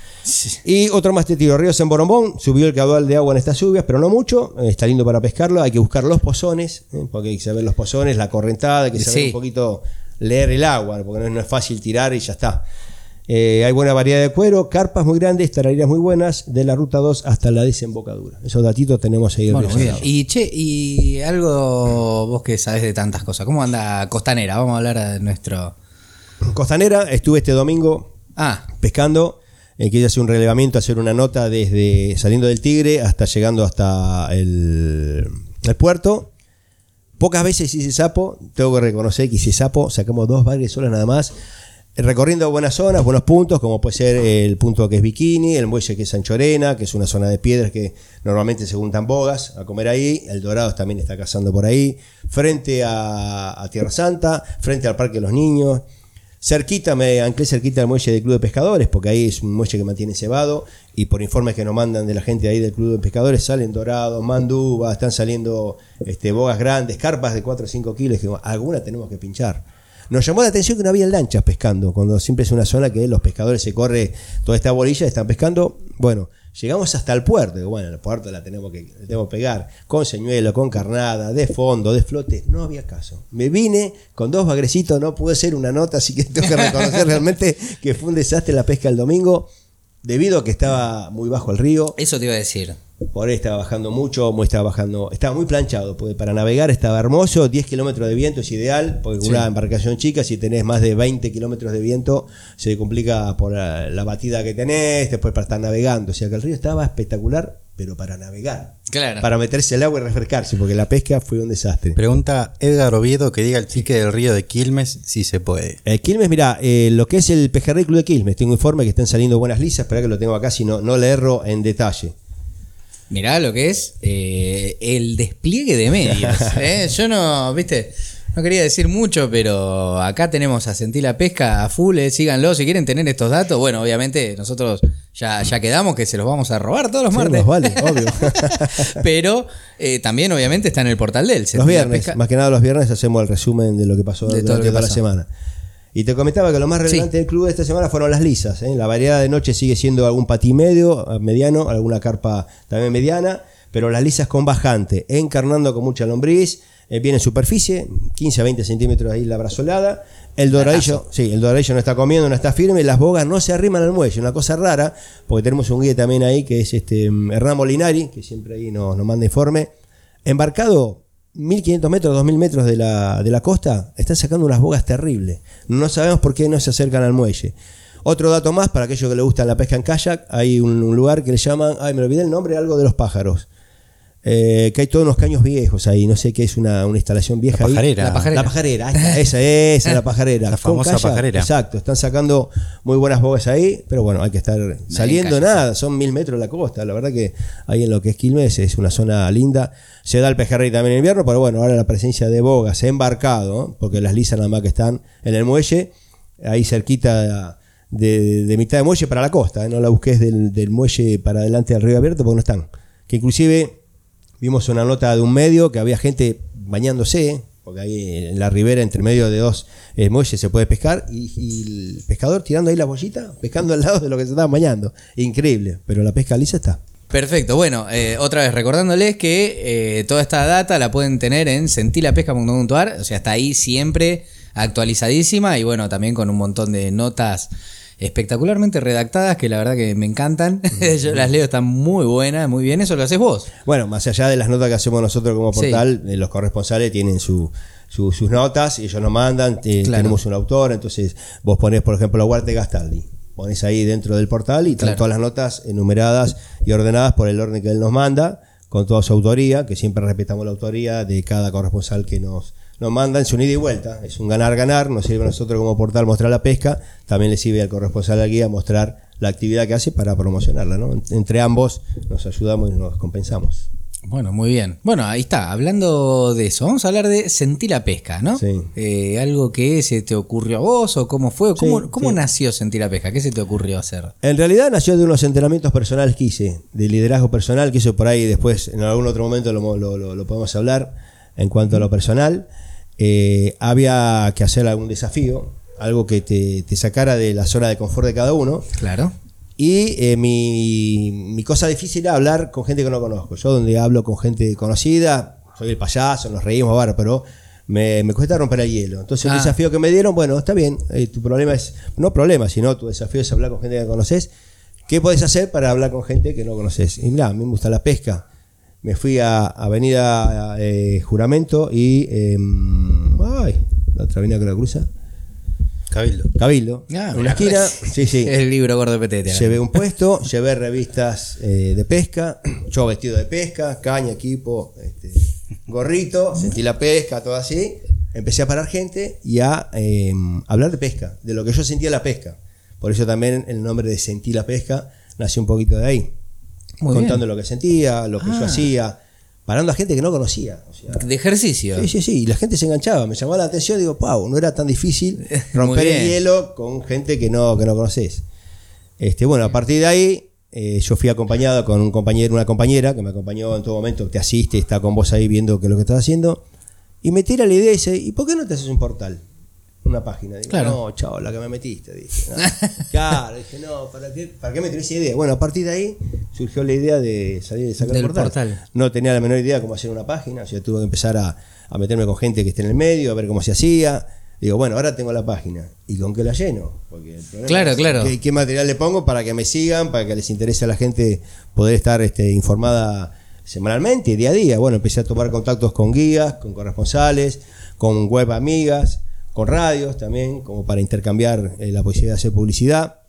Y otro más tiro, Ríos en Borombón, subió el caudal de agua en estas lluvias, pero no mucho, eh, está lindo para pescarlo, hay que buscar los pozones, eh, porque hay que saber los pozones, la correntada, hay que saber Sí. un poquito leer el agua, porque no, no es fácil tirar y ya está. Eh, hay buena variedad de cuero, carpas muy grandes, tarariras muy buenas, de la ruta 2 hasta la desembocadura. Esos datitos tenemos ahí. en bueno, muy bien. Y che, y algo vos que sabés de tantas cosas. ¿Cómo anda Costanera? Vamos a hablar de nuestro. Costanera, estuve este domingo Ah, pescando. Eh, quería hacer un relevamiento, hacer una nota desde saliendo del Tigre hasta llegando hasta el, el puerto. Pocas veces hice sapo, tengo que reconocer que hice sapo, sacamos dos bagres solas nada más. Eh, Recorriendo buenas zonas, buenos puntos, como puede ser el punto que es Bikini, el muelle que es Sanchorena, que es una zona de piedras que normalmente se juntan bogas a comer ahí. El Dorados también está cazando por ahí. Frente a, Tierra Santa, frente al Parque de los Niños. Cerquita, me anclé cerquita del muelle del Club de Pescadores, porque ahí es un muelle que mantiene cebado, y por informes que nos mandan de la gente ahí del Club de Pescadores, salen dorados, mandubas, están saliendo este, bogas grandes, carpas de 4 o 5 kilos, que alguna tenemos que pinchar. Nos llamó la atención que no había lanchas pescando, cuando siempre es una zona que los pescadores se corre toda esta bolilla, están pescando. Bueno, llegamos hasta el puerto, y bueno, el puerto la tenemos que, la tenemos que pegar, con señuelo, con carnada, de fondo, de flote, no había caso. Me vine con dos bagrecitos, no pude hacer una nota, así que tengo que reconocer realmente que fue un desastre la pesca el domingo, debido a que estaba muy bajo el río. eso te iba a decir. Por ahí estaba bajando mucho, muy estaba bajando, estaba muy planchado, porque para navegar estaba hermoso, 10 kilómetros de viento es ideal, porque Sí. una embarcación chica, si tenés más de 20 kilómetros de viento, se complica por la, la batida que tenés, después para estar navegando, o sea que el río estaba espectacular, pero para navegar, Claro. para meterse al agua y refrescarse, porque la pesca fue un desastre. Pregunta Edgar Oviedo que diga el chique del río de Quilmes si se puede. Eh, Quilmes, mira, eh, lo que es el Pejerrey Club de Quilmes, tengo informe que están saliendo buenas lisas, espera que lo tengo acá, si no, no le erro en detalle. Mirá lo que es eh, el despliegue de medios. ¿eh? Yo no, viste, no quería decir mucho, pero acá tenemos a Sentir la Pesca a full, eh, síganlo si quieren tener estos datos. Bueno, obviamente nosotros ya, ya quedamos que se los vamos a robar todos los Sí, martes. más vale, obvio. pero eh, también obviamente está en el portal de él. Los Sentir la viernes, Pesca. más que nada los viernes hacemos el resumen de lo que pasó De todo durante lo que toda la semana. Y te comentaba que lo más relevante Sí. del club de esta semana fueron las lisas. ¿eh? La variedad de noche sigue siendo algún patí medio, eh, mediano, alguna carpa también mediana, pero las lisas con bajante, encarnando con mucha lombriz, eh, viene en superficie, 15 a 20 centímetros ahí la brazolada. El doradillo, sí, el doradillo no está comiendo, no está firme, las bogas no se arriman al muelle, una cosa rara, porque tenemos un guía también ahí que es este mm, Hernán Molinari, que siempre ahí nos, nos manda informe. Embarcado 1500 metros, 2000 metros de la, de la costa, están sacando unas bogas terribles. No sabemos por qué no se acercan al muelle. Otro dato más, para aquellos que les gusta la pesca en kayak, hay un, un lugar que le llaman, ay, me olvidé el nombre, algo de los pájaros. Eh, que hay todos unos caños viejos ahí, no sé qué es una, una instalación vieja. La ahí. pajarera. La pajarera. La pajarera, ahí está, esa, esa es la pajarera. La famosa kayak, pajarera. Exacto, están sacando muy buenas bogas ahí, pero bueno, hay que estar saliendo nada, son mil metros la costa. La verdad que ahí en lo que es Quilmes es una zona linda. Se da el pejerrey también en invierno, pero bueno, ahora la presencia de bogas embarcado, ¿no? porque las lisas nada más que están en el muelle, ahí cerquita de, de mitad de muelle para la costa, ¿eh? no la busques del, del muelle para adelante del río abierto porque no están. Que inclusive vimos una nota de un medio que había gente bañándose, porque ahí en la ribera entre medio de dos eh, muelles se puede pescar, y, el pescador tirando ahí la bollita, pescando al lado de lo que se estaban bañando. Increíble, pero la pesca lisa está. Perfecto, bueno, eh, otra vez recordándoles que eh, toda esta data la pueden tener en sentilapesca.com.ar, o sea, está ahí siempre actualizadísima y bueno, también con un montón de notas espectacularmente redactadas que la verdad que me encantan. Yo las leo, están muy buenas, muy bien, eso lo haces vos. Bueno, más allá de las notas que hacemos nosotros como portal, eh, los corresponsales tienen su, su- sus notas, y ellos nos mandan, eh, Claro. tenemos un autor, entonces vos ponés, por ejemplo, la Huarte Gastaldi, pones ahí dentro del portal y están Claro. todas las notas enumeradas y ordenadas por el orden que él nos manda, con toda su autoría, que siempre respetamos la autoría de cada corresponsal que nos, nos manda en su ida y vuelta. Es un ganar-ganar, nos sirve a nosotros como portal mostrar la pesca, también le sirve al corresponsal al guía mostrar la actividad que hace para promocionarla. ¿no? Entre ambos nos ayudamos y nos compensamos. Bueno, muy bien. Bueno, ahí está. Hablando de eso, vamos a hablar de Sentir la Pesca, ¿no? Sí. Eh, ¿Algo que se te ocurrió a vos o cómo fue? ¿Cómo, Sí, cómo sí. nació Sentir la Pesca? ¿Qué se te ocurrió hacer? En realidad nació de unos entrenamientos personales que hice, de liderazgo personal, que eso por ahí después en algún otro momento lo, lo- lo- lo podemos hablar en cuanto a lo personal. Eh, había que hacer algún desafío, algo que te, te sacara de la zona de confort de cada uno. Claro. Y eh, mi, mi cosa difícil era hablar con gente que no conozco. Yo donde hablo con gente conocida, soy el payaso, nos reímos, bueno, pero me, me cuesta romper el hielo. Entonces el Ah. desafío que me dieron, bueno, está bien, eh, tu problema es, no problema, sino tu desafío es hablar con gente que conoces. ¿Qué podés hacer para hablar con gente que no conoces? Y mirá, a mí me gusta la pesca. Me fui a Avenida eh, Juramento y... em, ay, la otra avenida que la cruza. Cabildo. Cabildo. Ah, en una esquina. Sí, sí. El libro gordo petete. Llevé un puesto, llevé revistas eh, de pesca, yo vestido de pesca, caña, equipo, este, gorrito, sentí la pesca, todo así. Empecé a parar gente y a eh, hablar de pesca, de lo que yo sentía la pesca. Por eso también el nombre de Sentí la pesca nació un poquito de ahí. Muy contando bien. lo que sentía, lo que yo Ah. hacía, parando a gente que no conocía. o sea, De ejercicio. Sí, sí, sí, y la gente se enganchaba, me llamaba la atención, digo, Pau, no era tan difícil romper el hielo con gente que no, que no conoces. Este, bueno, a partir de ahí, eh, yo fui acompañado con un compañero, una compañera que me acompañó en todo momento, te asiste, está con vos ahí viendo qué es lo que estás haciendo, y me tira la idea y dice, ¿y por qué no te haces un portal? Una página. Digo, Claro. no, chao, la que me metiste. Dije, "No". claro, dije, no, ¿para qué, ¿para qué me tiré esa idea? Bueno, a partir de ahí surgió la idea de salir de sacar Del el portal. portal. No tenía la menor idea cómo hacer una página, o sea, tuve que empezar a, a meterme con gente que esté en el medio, a ver cómo se hacía. Digo, bueno, ahora tengo la página. ¿Y con qué la lleno? Porque el problema Claro, es claro. ¿qué, qué material le pongo para que me sigan, para que les interese a la gente poder estar este, informada semanalmente, día a día? Bueno, empecé a tomar contactos con guías, con corresponsales, con web amigas, con radios también, como para intercambiar eh, la posibilidad de hacer publicidad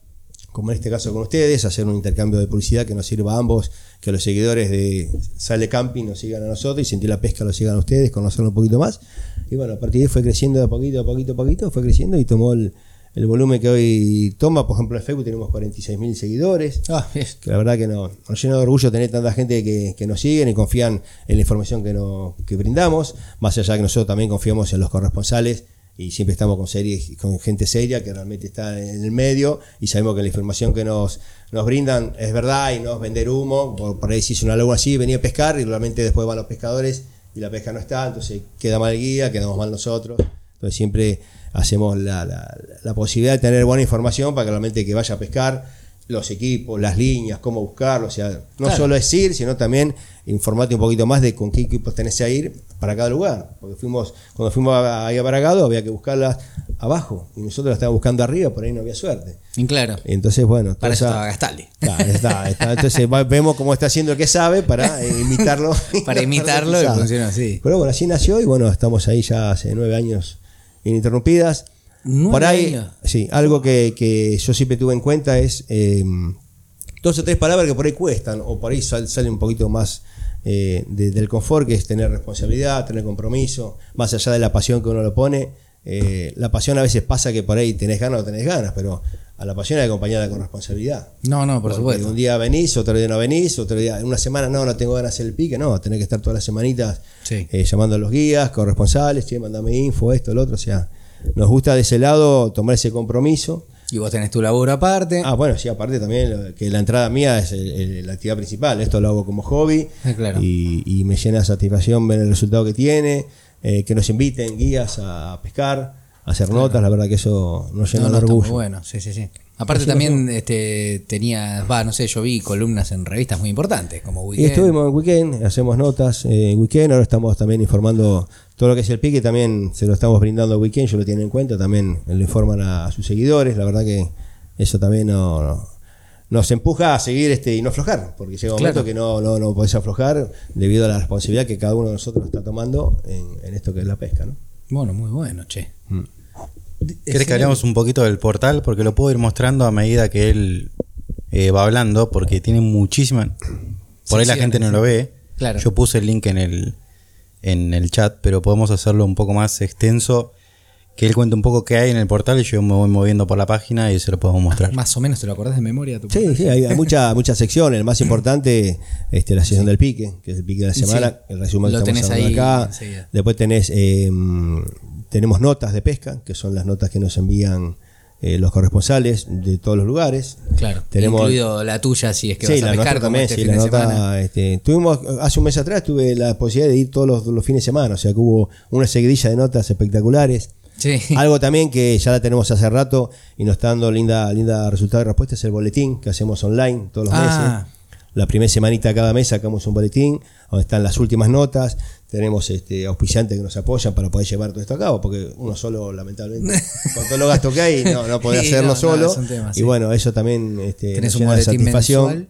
como en este caso con ustedes, hacer un intercambio de publicidad que nos sirva a ambos, que los seguidores de Sale Camping nos sigan a nosotros y Sentir la Pesca los sigan a ustedes, conocerlo un poquito más. Y bueno, a partir de ahí fue creciendo de poquito, a poquito, a poquito, fue creciendo y tomó el, el volumen que hoy toma. Por ejemplo, en Facebook tenemos 46 mil seguidores. Ah. Que la verdad que no, nos llena de orgullo tener tanta gente que, que nos siguen y confían en la información que, nos, que brindamos, más allá que nosotros también confiamos en los corresponsales y siempre estamos con series, con gente seria que realmente está en el medio y sabemos que la información que nos, nos brindan es verdad y no es vender humo. Por, por ahí si es una laguna así, venía a pescar y realmente después van los pescadores y la pesca no está, entonces queda mal el guía, quedamos mal nosotros. Entonces siempre hacemos la, la- la posibilidad de tener buena información para que realmente que vaya a pescar, los equipos, las líneas, cómo buscarlo, o sea, no Claro. solo es ir, sino también informarte un poquito más de con qué equipos tenés a ir para cada lugar. Porque fuimos, cuando fuimos a- ahí a Paragado había que buscarlas abajo y nosotros las estábamos buscando arriba, por ahí no había suerte. Y claro. Entonces, bueno, Para eso estaba Gastaldi. Claro, está, está. Entonces vemos cómo está haciendo el que sabe para eh, imitarlo. Para imitarlo y funciona así. Pero bueno, así nació y bueno, estamos ahí ya hace nueve años ininterrumpidas. ¿Nueve Por ahí, años? sí, algo que, que yo siempre tuve en cuenta es eh, dos o tres palabras que por ahí cuestan o por ahí sal- salen un poquito más eh, de- del confort, que es tener responsabilidad, tener compromiso, más allá de la pasión que uno lo pone. eh, la pasión a veces pasa que por ahí tenés ganas o tenés ganas, pero a la pasión hay que acompañarla con responsabilidad. No, no, por Porque supuesto. Un día venís, otro día no venís, otro día, una semana no, no tengo ganas de hacer el pique, no, tenés que estar todas las semanitas Sí. eh, llamando a los guías, corresponsales, che, mandame info, esto, lo otro, o sea, nos gusta de ese lado tomar ese compromiso. Y vos tenés tu laburo aparte. Ah, bueno, sí, aparte también que la entrada mía es el- el- la actividad principal, esto lo hago como hobby Ah, claro. y, y me llena de satisfacción ver el resultado que tiene, eh, que nos inviten guías a pescar, a hacer notas, la verdad que eso nos llena No, no, de orgullo. muy bueno, sí, sí, sí. Aparte también este, tenías, va, no sé, yo vi columnas en revistas muy importantes, como Y Weekend. estuvimos en Weekend, hacemos notas eh, en Weekend, ahora estamos también informando todo lo que es el pique, también se lo estamos brindando a Weekend, ellos lo tienen en cuenta, también lo informan a, a sus seguidores, la verdad que eso también no- no- nos empuja a seguir este y no aflojar, porque llega un Claro. momento que no, no, no podés aflojar debido a la responsabilidad que cada uno de nosotros está tomando en, en esto que es la pesca. ¿no? Bueno, muy bueno, che. Mm. ¿Querés que hablemos un poquito del portal? Porque lo puedo ir mostrando a medida que él eh, va hablando, porque tiene muchísima... Por ahí la gente no lo ve. Claro. Yo puse el link en el, en el chat, pero podemos hacerlo un poco más extenso. Que él cuente un poco qué hay en el portal y yo me voy moviendo por la página y se lo podemos mostrar. Más o menos te lo acordás de memoria. Tu Sí, sí, hay, hay mucha- muchas secciones. El más importante, este, la sección del pique, que es el pique de la Sí. semana, el resumen Lo que tenés ahí acá. enseguida. Después tenés, eh, tenemos notas de pesca, que son las notas que nos envían eh, los corresponsales de todos los lugares. Claro, Tenemos- incluido la tuya si es que sí, vas a la pescar también, este sí, fin la de nota, semana. este, tuvimos, hace un mes atrás tuve la posibilidad de ir todos los, los fines de semana, o sea que hubo una seguidilla de notas espectaculares. Sí. Algo también que ya la tenemos hace rato y nos está dando linda, linda resultado de respuesta es el boletín que hacemos online todos los Ah. meses. La primera semanita cada mes sacamos un boletín donde están las últimas notas. Tenemos este, auspiciantes que nos apoyan para poder llevar todo esto a cabo, porque uno solo, lamentablemente, con todos los gastos que hay, no, no Sí, hacerlo no, solo. y sí. bueno, eso también este, Tenés un de satisfacción mensual.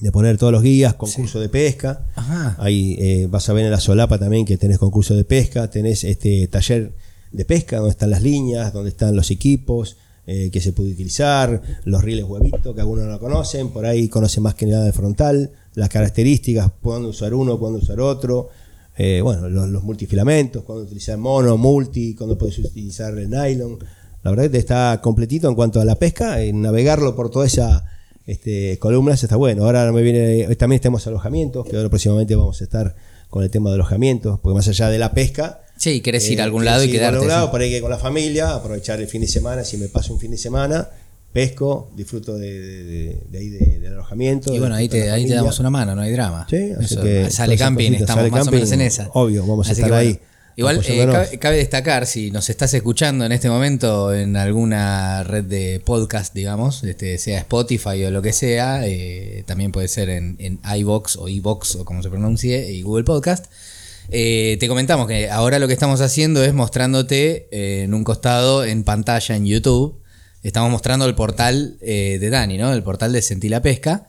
de poner todos los guías, concurso de pesca. Ajá. Ahí eh, vas a ver en la solapa también que tenés concurso de pesca, tenés este taller de pesca donde están las líneas, donde están los equipos eh, que se puede utilizar, los rieles huevito que algunos no conocen, por ahí conocen más que nada de frontal, las características, cuándo usar uno, cuándo usar otro, eh, bueno, los, los multifilamentos, cuándo utilizar mono, multi, cuándo puedes utilizar el nylon. La verdad que está completito en cuanto a la pesca, en navegarlo por toda esa este, columnas está bueno. Ahora me viene, también tenemos alojamientos, que ahora próximamente vamos a estar con el tema de alojamientos, porque más allá de la pesca. Sí, querés ir a eh, algún lado y ir a quedarte. algún lado, sí. por ahí que con la familia, aprovechar el fin de semana, si me paso un fin de semana, pesco, disfruto de, de- de- de ahí de- del alojamiento. Y bueno, ahí de te, ahí te damos una mano, no hay drama. Sí, así Eso, que sale camping, cositas, estamos Sale más o Camping, menos en esa. obvio, vamos a estar que, ahí, Igual eh, cabe, cabe destacar, si nos estás escuchando en este momento en alguna red de podcast, digamos, este, sea Spotify o lo que sea, eh, también puede ser en, en iBox o iBox o como se pronuncie, y Google Podcast. Eh, te comentamos que ahora lo que estamos haciendo es mostrándote en un costado en pantalla en YouTube. Estamos mostrando el portal eh, de Dani, ¿no? El portal de Sentí la Pesca.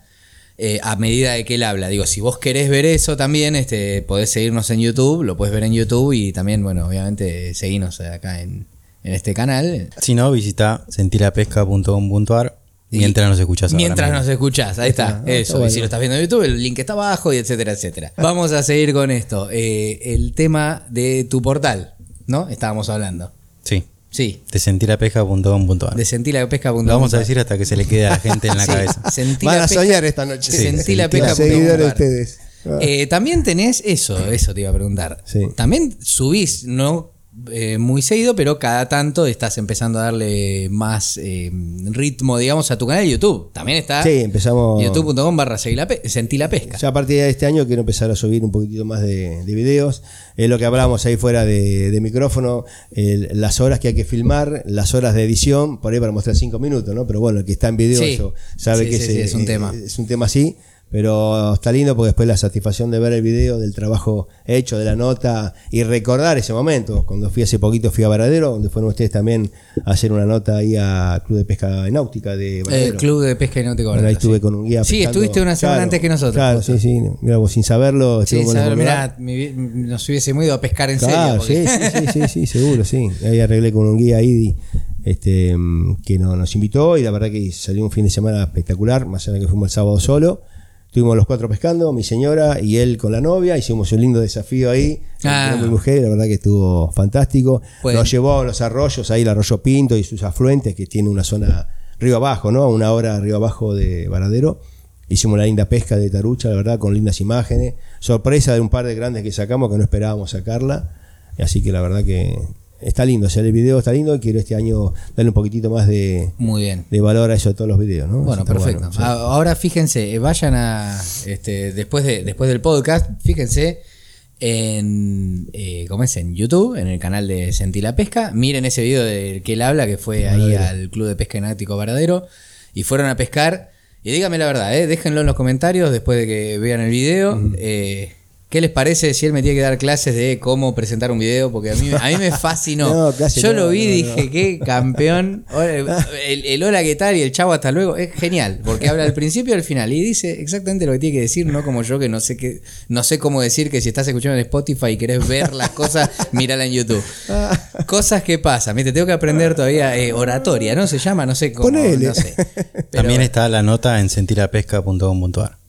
eh, a medida de que él habla. Digo, si vos querés ver eso también, este, podés seguirnos en YouTube, lo puedes ver en YouTube y también, bueno, obviamente seguirnos acá en, en este canal. Si no, visita sentilapesca.com.ar mientras nos escuchas ahora Mientras nos escuchás, ahí está, Ah, está eso. Y si lo estás viendo en YouTube, el link está abajo y etcétera, etcétera. Vamos a seguir con esto. Eh, el tema de tu portal, ¿no? Estábamos hablando. Sí, Sí, de sentilapesca.com.ar. de sentilapesca.com. Lo vamos a decir hasta que se le quede a la gente en la Sí, cabeza. Sentí Van la a pesca- soñar esta noche. Sí, Sentí la pesca punto seguidores punto ustedes. Ah. Eh, también tenés eso, eso te iba a preguntar. Sí. También subís, no eh, muy seguido, pero cada tanto estás empezando a darle más eh, ritmo, digamos, a tu canal de YouTube. También está Sí, empezamos. youtube.com barra sentí la pesca. Ya a partir de este año quiero empezar a subir un poquitito más de, de videos. Es lo que hablábamos ahí fuera de, de micrófono, las horas que hay que filmar, las horas de edición, por ahí para mostrar cinco minutos, ¿no? Pero bueno, el que está en video Sí. eso sabe Sí, que es un tema. Es un tema así. Pero está lindo porque después la satisfacción de ver el video, del trabajo hecho, de la nota y recordar ese momento. Cuando fui hace poquito, fui a Varadero, donde fueron ustedes también a hacer una nota ahí a Club de Pesca Náutica de Varadero. El Club de Pesca Náutico Bueno, ahí estuve sí. con un guía. Sí, pescando. estuviste una semana Claro, antes que nosotros. Claro, sí, sí. Mira, vos sin saberlo. Sí, saber, mirá, mi- nos hubiésemos ido a pescar en Claro, serio. porque- sí, sí, sí, sí, seguro, sí. Ahí arreglé con un guía ahí este, que no- nos invitó y la verdad que salió un fin de semana espectacular, más allá de que fuimos el sábado solo. Estuvimos los cuatro pescando, mi señora y él con la novia. Hicimos un lindo desafío ahí. Ah. mi mujer, la verdad que estuvo fantástico. Bueno. Nos llevó a los arroyos, ahí el arroyo Pinto y sus afluentes, que tiene una zona río abajo, ¿no? Una hora río abajo de Varadero. Hicimos la linda pesca de tarucha, la verdad, con lindas imágenes. Sorpresa de un par de grandes que sacamos que no esperábamos sacarla. Así que la verdad que está lindo. O sea, el video está lindo y quiero este año darle un poquitito más de, Muy bien. de valor a eso de todos los videos, ¿no? Bueno, perfecto. sí. A- Ahora fíjense, eh, vayan a. Este, después, de, después del podcast, fíjense en. Eh, ¿Cómo es? En YouTube, en el canal de Sentí la Pesca. Miren ese video del que él habla, que fue ahí al Club de Pesca Náutico Varadero. Y fueron a pescar. Y díganme la verdad, eh, déjenlo en los comentarios después de que vean el video. eh, ¿Qué les parece si él me tiene que dar clases de cómo presentar un video? Porque a mí, a mí me fascinó. No, clase Yo no, lo vi y no, dije, no. qué campeón. Hola, El, el hola, ¿qué tal? Y el chavo hasta luego. Es genial, porque habla al principio y al final. Y dice exactamente lo que tiene que decir, no como yo que no sé qué, no sé cómo decir que si estás escuchando en Spotify y querés ver las cosas, mírala en YouTube. Cosas que pasan, ¿viste? Tengo que aprender todavía eh, oratoria, ¿no? Se llama, no sé cómo. Ponele. No sé. Pero También está la nota en sentirapesca.com.ar.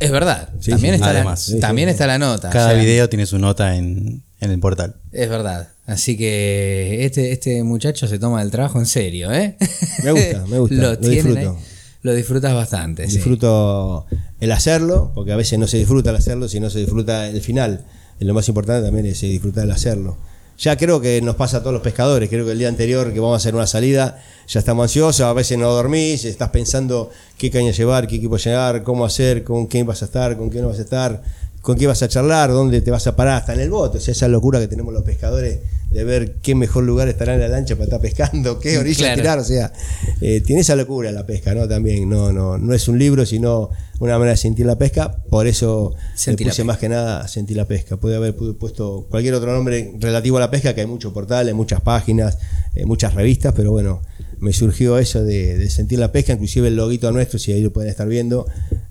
Es verdad. Sí, también sí, está, además. la, Sí, también sí, está la nota. Cada o sea, video tiene su nota en, en el portal. Es verdad. Así que este, este muchacho se toma el trabajo en serio, ¿eh? Me gusta, me gusta, lo tienen disfruto. ahí. Lo disfrutas bastante. sí. Disfruto el hacerlo, porque a veces no se disfruta el hacerlo, sino se disfruta el final. Y lo más importante también es eh, disfrutar el hacerlo. Ya creo que nos pasa a todos los pescadores. Creo que el día anterior que vamos a hacer una salida, ya estamos ansiosos, a veces no dormís, estás pensando qué caña llevar, qué equipo llevar, cómo hacer, con quién vas a estar, con quién no vas a estar, con quién vas a charlar, dónde te vas a parar, hasta en el bote. O sea, esa locura que tenemos los pescadores de ver qué mejor lugar estará en la lancha para estar pescando, qué orilla Claro. tirar. O sea, eh, tiene esa locura la pesca, ¿no? También, no, no, no es un libro, sino una manera de sentir la pesca. Por eso Sentir le puse más que nada sentir la pesca. Puede haber pu- puesto cualquier otro nombre relativo a la pesca, que hay muchos portales, muchas páginas, eh, muchas revistas, pero bueno, me surgió eso de, de sentir la pesca, inclusive el loguito nuestro, si ahí lo pueden estar viendo,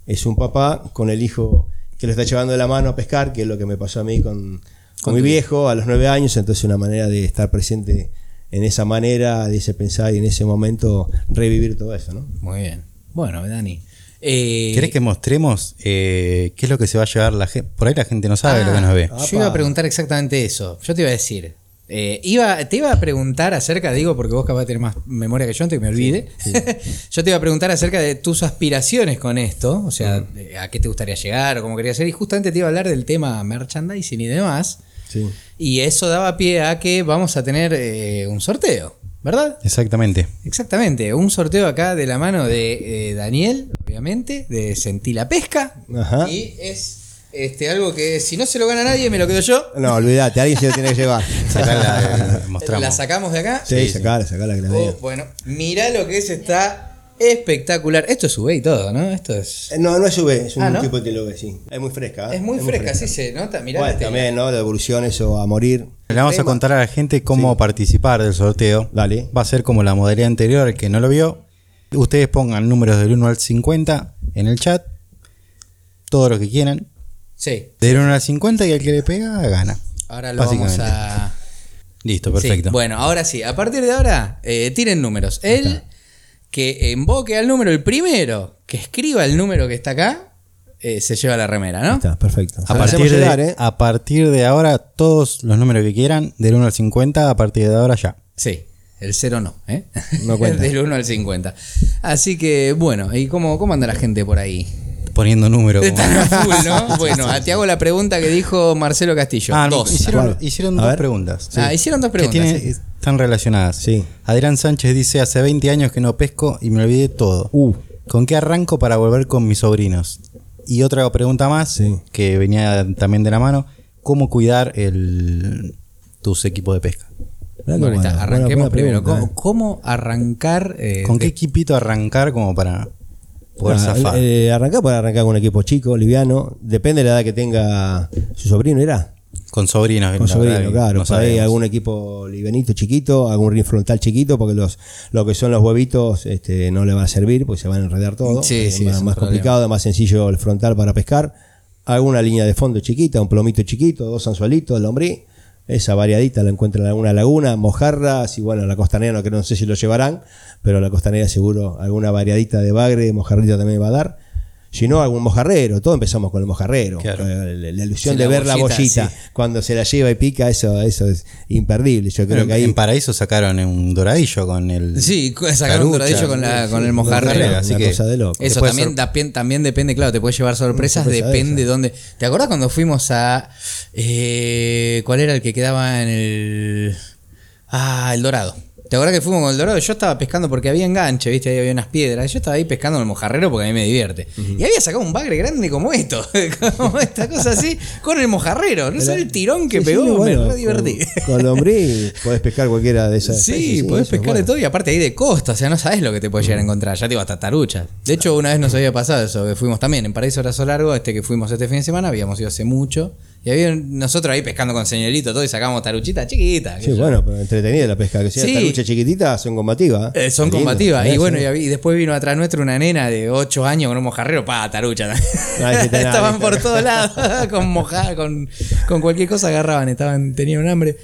es un papá con el hijo que lo está llevando de la mano a pescar, que es lo que me pasó a mí con, tu viejo a los nueve años, entonces una manera de estar presente en esa manera, de ese pensar y en ese momento revivir todo eso, ¿no? Muy bien. Bueno, Dani. Eh, ¿Querés que mostremos eh, qué es lo que se va a llevar la gente? Por ahí la gente no sabe lo que nos ve. Ah. Yo iba a preguntar exactamente eso. Yo te iba a decir. eh, iba, te iba a preguntar acerca, digo, porque vos capaz de tener más memoria que yo antes que me olvide. yo te iba a preguntar acerca de tus aspiraciones con esto, o sea, de a qué te gustaría llegar o cómo querías hacer. Y justamente te iba a hablar del tema merchandising y demás. Sí. Y eso daba pie a que vamos a tener eh, un sorteo, ¿verdad? Exactamente. Exactamente, un sorteo acá de la mano de eh, Daniel, obviamente, de Sentí la Pesca. Ajá. Y es este, algo que si no se lo gana nadie, me lo quedo yo. No, olvídate, alguien se lo tiene que llevar. Sacala, eh, mostramos. La sacamos de acá. Sí, sacala, sacala que la. Oh, bueno, mirá lo que es, está espectacular. Esto es UV y todo, ¿no? Esto es. Eh, No, no es UV, es un Ah, ¿no? tipo de lo que sí. Es muy fresca. ¿eh? Es muy fresca, sí se nota. Mirá Bueno, tela. también, ¿no? La evolución, eso a morir. Le vamos a contar a la gente cómo Sí. participar del sorteo. Dale. Va a ser como la modalidad anterior, el que no lo vio. Ustedes pongan números del 1 al 50 en el chat. Todo lo que quieran. Sí, Del 1 al 50 y el que le pega gana. ahora lo vamos a. Listo, Sí, perfecto. Bueno, ahora sí, a partir de ahora, eh, tiren números. El que invoque al número, el primero que escriba el número que está acá, eh, se lleva la remera, ¿no? Está, perfecto. A partir, de, llegar, ¿eh? a partir de ahora, todos los números que quieran, del 1 al 50, a partir de ahora ya. Sí, el cero no, ¿eh? No cuenta. Del 1 al 50. Así que, bueno, ¿y cómo, cómo anda la gente por ahí? Poniendo números. como- Están a full, ¿no? Bueno, te hago la pregunta que dijo Marcelo Castillo. Ah, dos. hicieron, dos ver. preguntas. Ah, hicieron dos que preguntas. tiene- están relacionadas. Sí. Adrián Sánchez dice, hace 20 años que no pesco y me olvidé todo. Uh. ¿Con qué arranco para volver con mis sobrinos? Y otra pregunta más, Sí. que venía también de la mano, ¿cómo cuidar el, tus equipos de pesca? Bueno, ahí está, buena, arranquemos buena primero. pregunta, ¿Cómo, ¿eh? cómo arrancar? eh, ¿Con de- qué equipito arrancar como para poder zafar? eh, arrancar puede arrancar con un equipo chico, liviano. Depende de la edad que tenga su sobrino, ¿era? con sobrinos. Con la sobrino, verdad que claro. no por ahí sabemos. algún equipo livianito chiquito, algún ring frontal chiquito, porque los lo que son los huevitos este, no le van a servir, porque se van a enredar todo. Sí, Es sí, más, es más complicado, más sencillo el frontal para pescar. Alguna línea de fondo chiquita, un plomito chiquito, dos anzuelitos, lombrí. Esa variadita la encuentran en alguna laguna, mojarras y bueno, la costanera no, que no sé si lo llevarán, pero la costanera seguro alguna variadita de bagre, mojarrita también va a dar. Si no, algún mojarrero. Todo empezamos con el mojarrero. Claro. La, la- la ilusión Sí, de la ver la bollita, sí. cuando se la lleva y pica, eso, eso es imperdible. Yo creo Pero que ahí. en Paraíso sacaron un doradillo con el. Sí, sacaron un doradillo con, la, con el mojarrero. así cosa que- de loco. Eso también, sor- también, también depende, claro, te puede llevar sorpresas, sorpresa de depende esa. dónde. ¿Te acordás cuando fuimos a. eh, ¿Cuál era el que quedaba en el. Ah, el Dorado. ¿Te acordás que fuimos con el Dorado? Yo estaba pescando porque había enganche, ¿viste? Ahí había unas piedras. Yo estaba ahí pescando en el mojarrero porque a mí me divierte. Y había sacado un bagre grande como esto, como esta cosa así, con el mojarrero. No sé el tirón que Sí, sí, pegó, bueno, me divertí. Con, con lombriz podés pescar cualquiera de esas Sí, podés pescar de todo y aparte ahí de costa, o sea, no sabes lo que te puedes llegar a encontrar. Ya te digo, hasta taruchas. De hecho, una vez nos había pasado eso, que fuimos también en Paraíso Brazo Largo, este que fuimos este fin de semana, habíamos ido hace mucho. Y había nosotros ahí pescando con señorito todo y sacamos taruchitas chiquitas. Sí, bueno, pero entretenida la pesca. Que sea Sí. tarucha chiquitita, son combativas. Eh, son Lindo, combativas. Y eso. bueno, y, había- y después vino atrás nuestro una nena de 8 años con un mojarrero, pa, tarucha. Estaban por todos lados, con mojada, con, con cualquier cosa agarraban, estaban, tenían hambre.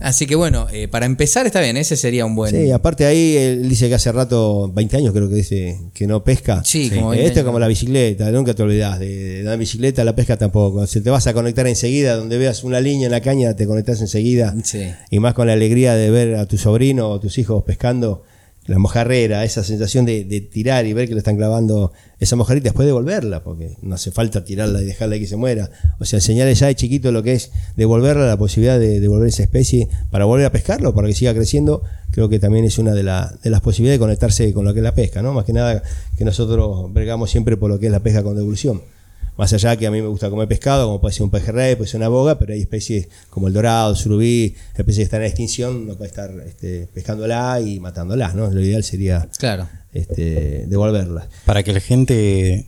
Así que bueno, eh, para empezar está bien, ese sería un buen. Sí, aparte ahí él dice que hace rato, 20 años creo que dice, que no pesca. Sí, como Eh, 20 Esto es como la bicicleta, nunca te olvidás de, la bicicleta, la pesca tampoco. Si te vas a conectar enseguida, donde veas una línea en la caña, te conectás enseguida. Sí. Y más con la alegría de ver a tu sobrino o tus hijos pescando, la mojarrera, esa sensación de, tirar y ver que le están clavando esa mojarita, después devolverla, porque no hace falta tirarla y dejarla que se muera. O sea, enseñarle ya de chiquito lo que es devolverla, la posibilidad de devolver esa especie para volver a pescarlo, para que siga creciendo, creo que también es una de, de las posibilidades de conectarse con lo que es la pesca, ¿no? Más que nada que nosotros bregamos siempre por lo que es la pesca con devolución. Más allá que a mí me gusta comer pescado, como puede ser un pejerrey, puede ser una boga, pero hay especies como el dorado, el surubí, especies que están en extinción, no puede estar este, pescándola y matándolas, ¿no? Lo ideal sería Claro. este, devolverlas. Para que la gente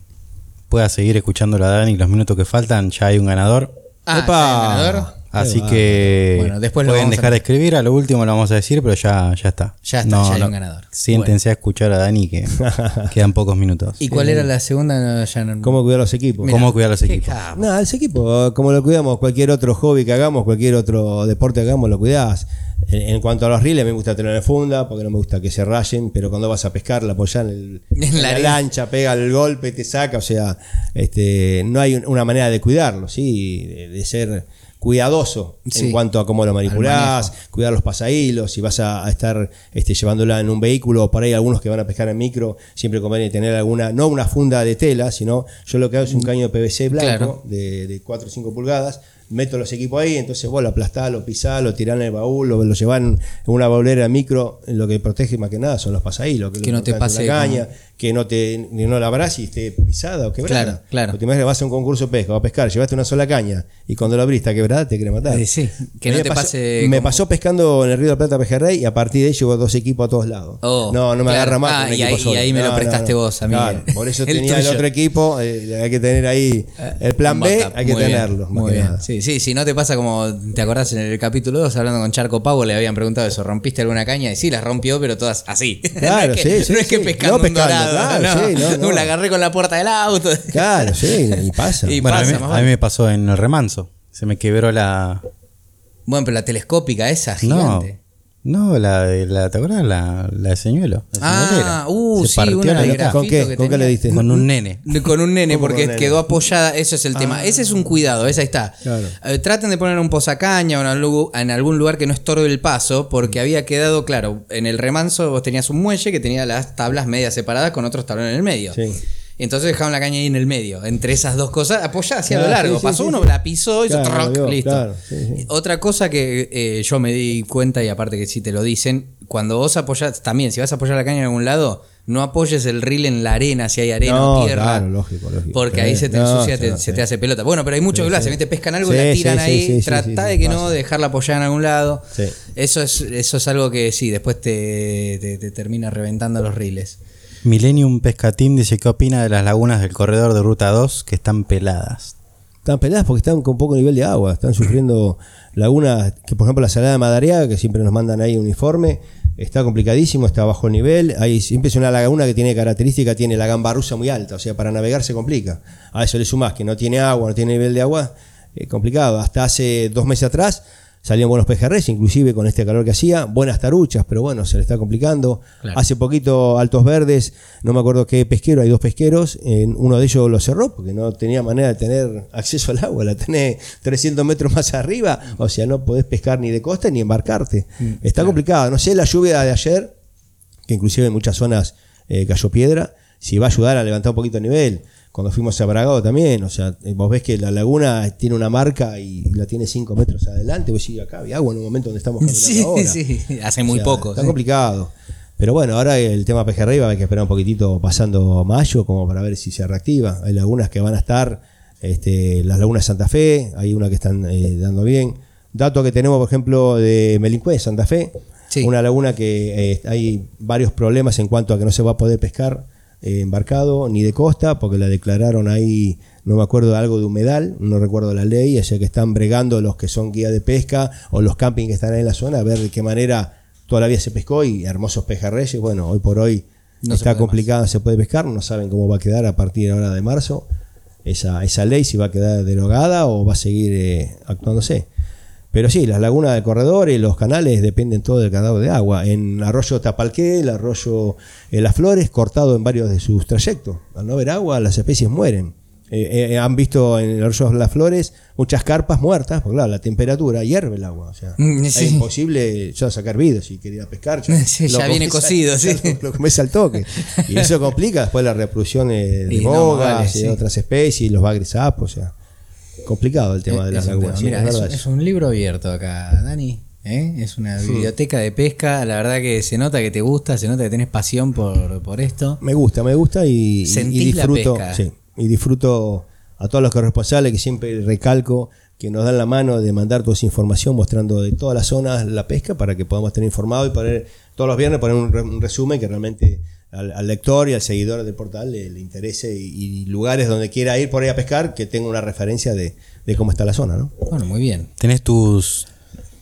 pueda seguir escuchando la Dani los minutos que faltan, ya hay un ganador. Ah, ¡Epa! ¿ya hay ganador? Así va. que Bueno, después lo pueden a- dejar de escribir, a lo último lo vamos a decir, pero ya, ya está. Ya está, ya hay un ganador. Siéntense a escuchar a Dani que quedan pocos minutos. ¿Y cuál era la segunda? No, ya no- ¿Cómo cuidar los equipos? ¿Cómo cuidar los equipos? capo. Nada, ese equipo, como lo cuidamos, cualquier otro hobby que hagamos, cualquier otro deporte que hagamos, lo cuidás. En, en cuanto a los riles, me gusta tener en funda, porque no me gusta que se rayen, pero cuando vas a pescar, la apoyás en, el- En en la lancha, pega el golpe, te saca, o sea, este, no hay un- una manera de cuidarlo, ¿sí? De, de ser cuidadoso Sí. en cuanto a cómo lo manipulás, cuidar los pasahilos, si vas a, a estar este, llevándola en un vehículo, o por ahí algunos que van a pescar en micro, siempre conviene tener alguna, no una funda de tela, sino yo lo que hago es un caño de PVC blanco Claro. de, de 4 o 5 pulgadas, meto los equipos ahí, entonces vos lo aplastás, lo pisás, lo tirás en el baúl, lo, lo llevás en una baulera micro, lo que protege más que nada son los pasahilos, que, es Que lo no te pase la caña, como- que no te no la abrás y esté pisada o quebrada. Claro, claro. Porque imaginas que vas a un concurso de pesca, vas a pescar, llevaste una sola caña y cuando la abriste quebrada te quiere matar. Eh, sí, que no te pasó- pase Me como- pasó pescando en el Río de la Plata Pejerrey y a partir de ahí llevo dos equipos a todos lados. Oh, no, no me claro. agarra más. Ah, con un y equipo ahí- solo. y ahí me lo No, prestaste no. vos a mí. Claro, por eso El tenía el otro equipo, eh, hay que tener ahí el plan B, backup. hay que Muy tenerlo. Muy que bien. nada. Sí, sí, si no te pasa como te acordás en el capítulo 2 hablando con Charco Pavo, le habían preguntado eso, ¿rompiste alguna caña? Y sí, las rompió, pero todas así. Claro, no es que, sí, sí, no es que sí. pescando, No pescando, un dorado, claro, no. sí, no, no. La agarré con la puerta del auto. Claro, sí, y pasa. Y- Bueno, a mí, a me pasó en el remanso. Se me quebró la. Bueno, pero la telescópica esa, No, gigante. No, la de la, ¿te acuerdas? La, la de señuelo. la Ah, señuela. uh, Se sí, partió una de grafito ¿Con qué? que ¿Con qué le diste? Con un nene. Con un nene, ¿Cómo porque nene? quedó apoyada, eso es el tema. Ese es un cuidado, esa está. Claro. Eh, traten de poner un posacaña o en algún, en algún lugar que no estorbe el paso, porque había quedado, claro, en el remanso vos tenías un muelle que tenía las tablas medias separadas con otros tablones en el medio. Sí. Entonces dejaban la caña ahí en el medio, entre esas dos cosas, apoyada hacia Claro, lo largo. sí, sí, Pasó sí, uno, sí. la pisó, hizo Claro, troc, vio, listo. claro. Otra cosa que eh, yo me di cuenta, y aparte que sí te lo dicen, cuando vos apoyás, también, si vas a apoyar la caña en algún lado, no apoyes el reel en la arena, si hay arena No, o tierra. claro, lógico, lógico. Porque ahí se te no, ensucia, te- se te hace pelota. Bueno, pero hay muchos que lo hacen, ¿viste? Pescan algo, Sí, la tiran ahí, trata de que no, dejarla apoyada en algún lado. Eso es eso es algo que sí, después te, te- te termina reventando los reels. Millennium Pescatim dice: ¿Qué opina de las lagunas del corredor de ruta 2 que están peladas? Están peladas porque están con poco nivel de agua, están sufriendo lagunas, que por ejemplo la salada de Madariaga, que siempre nos mandan ahí un uniforme, está complicadísimo, está bajo nivel, hay siempre es una laguna que tiene característica, tiene la gamba rusa muy alta, o sea, para navegar se complica. A eso le sumás que no tiene agua, no tiene nivel de agua, es complicado. Hasta hace dos meses atrás salían buenos pejerreyes, inclusive con este calor que hacía, buenas taruchas, pero bueno, se le está complicando. Claro. Hace poquito Altos Verdes, no me acuerdo qué pesquero, hay dos pesqueros, en uno de ellos lo cerró porque no tenía manera de tener acceso al agua, la tenés 300 metros más arriba, o sea, no podés pescar ni de costa ni embarcarte. está complicado, no sé, la lluvia de ayer, que inclusive en muchas zonas eh, cayó piedra, si va a ayudar a levantar un poquito el nivel. Cuando fuimos a Bragado también, o sea, eh, vos ves que la laguna tiene una marca y la tiene 5 metros adelante, vos decís, acá había agua en un momento donde estamos caminando Sí, ahora. sí, hace O muy sea, poco. Está sí. complicado. Pero bueno, ahora el tema pejerrey va a haber que esperar un poquitito pasando mayo como para ver si se reactiva. Hay lagunas que van a estar, este, las lagunas de Santa Fe, hay una que están eh, dando bien. Dato que tenemos, por ejemplo, de Melincue, Santa Fe, Sí. una laguna que eh, hay varios problemas en cuanto a que no se va a poder pescar eh, embarcado ni de costa, porque la declararon ahí, no me acuerdo, algo de humedal, no recuerdo la ley, o sea que están bregando los que son guías de pesca o los campings que están ahí en la zona a ver de qué manera todavía se pescó y hermosos pejerreyes, bueno, hoy por hoy No está complicado, se puede pescar, no saben cómo va a quedar a partir ahora de marzo esa, esa ley, si va a quedar derogada o va a seguir eh, actuándose. Pero sí, las lagunas del corredor y los canales dependen todo del canal de agua. En Arroyo Tapalqué, el Arroyo eh, Las Flores, cortado en varios de sus trayectos. Al no haber agua, las especies mueren. Eh, eh, han visto en el Arroyo Las Flores muchas carpas muertas, porque claro, la temperatura hierve el agua. O sea, Mm, es imposible ya sacar vidrio si quería pescar. Sí, ya viene cocido, al- sí. Lo, comes al toque. Y eso complica después la reproducción eh, de Y no, bogas vale, y de otras especies, los bagres sapos, o sea, complicado el tema de las lagunas. Mira, es un libro abierto acá, Dani. ¿eh? Es una biblioteca de pesca. La verdad que se nota que te gusta, se nota que tenés pasión por, por esto. Me gusta, me gusta y, y- Sentís y la disfruto. pesca. sí, y disfruto a todos los corresponsales que siempre recalco que nos dan la mano de mandar toda esa información mostrando de todas las zonas la pesca para que podamos tener informado y poner todos los viernes poner un, re- un resumen que realmente al, al lector y al seguidor del portal le, le interese y, y lugares donde quiera ir por ahí a pescar que tenga una referencia de, de cómo está la zona, ¿no? Bueno, muy bien. Tenés tus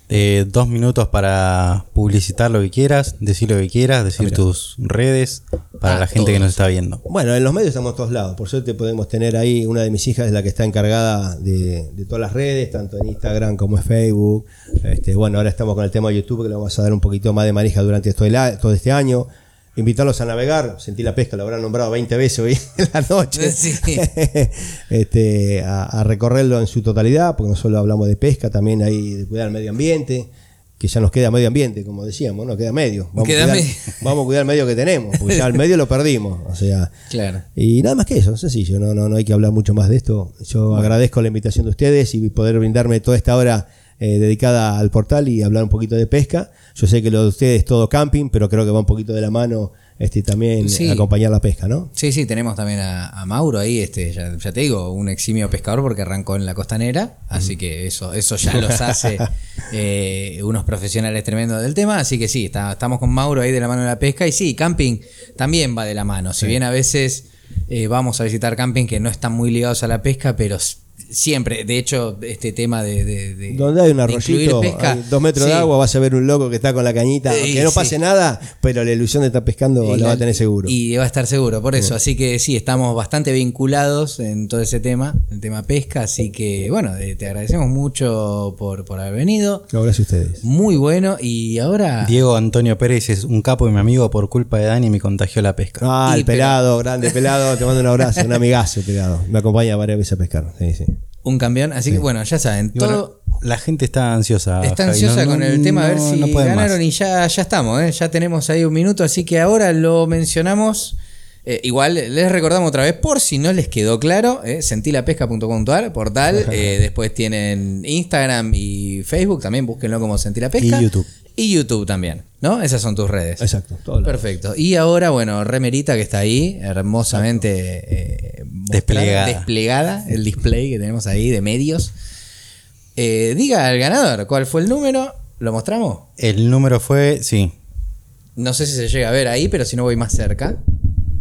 eh, dos minutos para publicitar lo que quieras, decir lo que quieras, decir tus redes para Ah, la gente que nos está viendo. Bueno, en los medios estamos en todos lados. Por suerte podemos tener ahí, una de mis hijas es la que está encargada de, de todas las redes, tanto en Instagram como en Facebook. Este, bueno, ahora estamos con el tema de YouTube, que le vamos a dar un poquito más de manija durante todo, el a- todo este año. Invitarlos a navegar, sentí la pesca, lo habrán nombrado 20 veces hoy en la noche. Sí. este, a, a recorrerlo en su totalidad, porque no solo hablamos de pesca, también hay de cuidar el medio ambiente, que ya nos queda medio ambiente, como decíamos, no queda medio. Vamos, Queda a, cuidar, medio. vamos a cuidar el medio que tenemos, porque ya el medio lo perdimos. O sea, Claro. y nada más que eso, sencillo, no, no, no hay que hablar mucho más de esto. Yo agradezco la invitación de ustedes y poder brindarme toda esta hora eh, dedicada al portal y hablar un poquito de pesca. Yo sé que lo de ustedes es todo camping, pero creo que va un poquito de la mano este, también Sí. acompañar la pesca, ¿no? Sí, sí, tenemos también a, a Mauro ahí, este, ya, ya te digo, un eximio pescador porque arrancó en la costanera, así que eso, eso ya los hace eh, unos profesionales tremendos del tema, así que sí, está- estamos con Mauro ahí de la mano de la pesca y sí, camping también va de la mano, si bien a veces eh, vamos a visitar camping que no están muy ligados a la pesca, pero siempre, de hecho, este tema de... de- de- Donde hay un arroyito, pesca, hay dos metros de agua, vas a ver un loco que está con la cañita, que no sí. pase nada, pero la ilusión de estar pescando Y la, va la- a tener seguro. Y va a estar seguro, por eso. Así que sí, estamos bastante vinculados en todo ese tema, el tema pesca. Así que bueno, eh, te agradecemos mucho por, por haber venido. Gracias a ustedes. Muy bueno. Y ahora. Diego Antonio Pérez es un capo y mi amigo por culpa de Dani me contagió la pesca. Ah, Y el pelado, grande pelado, te mando un abrazo, un amigazo pelado. Me acompaña varias veces a pescar. Sí, sí. Un campeón. Así que bueno, ya saben. Y bueno, Todo. la gente está ansiosa. Está Javi, ansiosa no- con no- el tema a ver si ganaron más. y ya, ya estamos, ¿eh? ya tenemos ahí un minuto, así que ahora lo mencionamos. Eh, igual les recordamos otra vez, por si no les quedó claro, eh, sentilapesca.com.ar, portal. eh, después tienen Instagram y Facebook, también búsquenlo como Sentilapesca. Y YouTube. Y YouTube también, ¿no? Esas son tus redes. Exacto. Perfecto. Y ahora, bueno, Remerita que está ahí, hermosamente eh, Desplegada. desplegada, el display que tenemos ahí de medios. Diga al ganador, ¿cuál fue el número? ¿Lo mostramos? El número fue, sí, No sé si se llega a ver ahí, pero si no voy más cerca.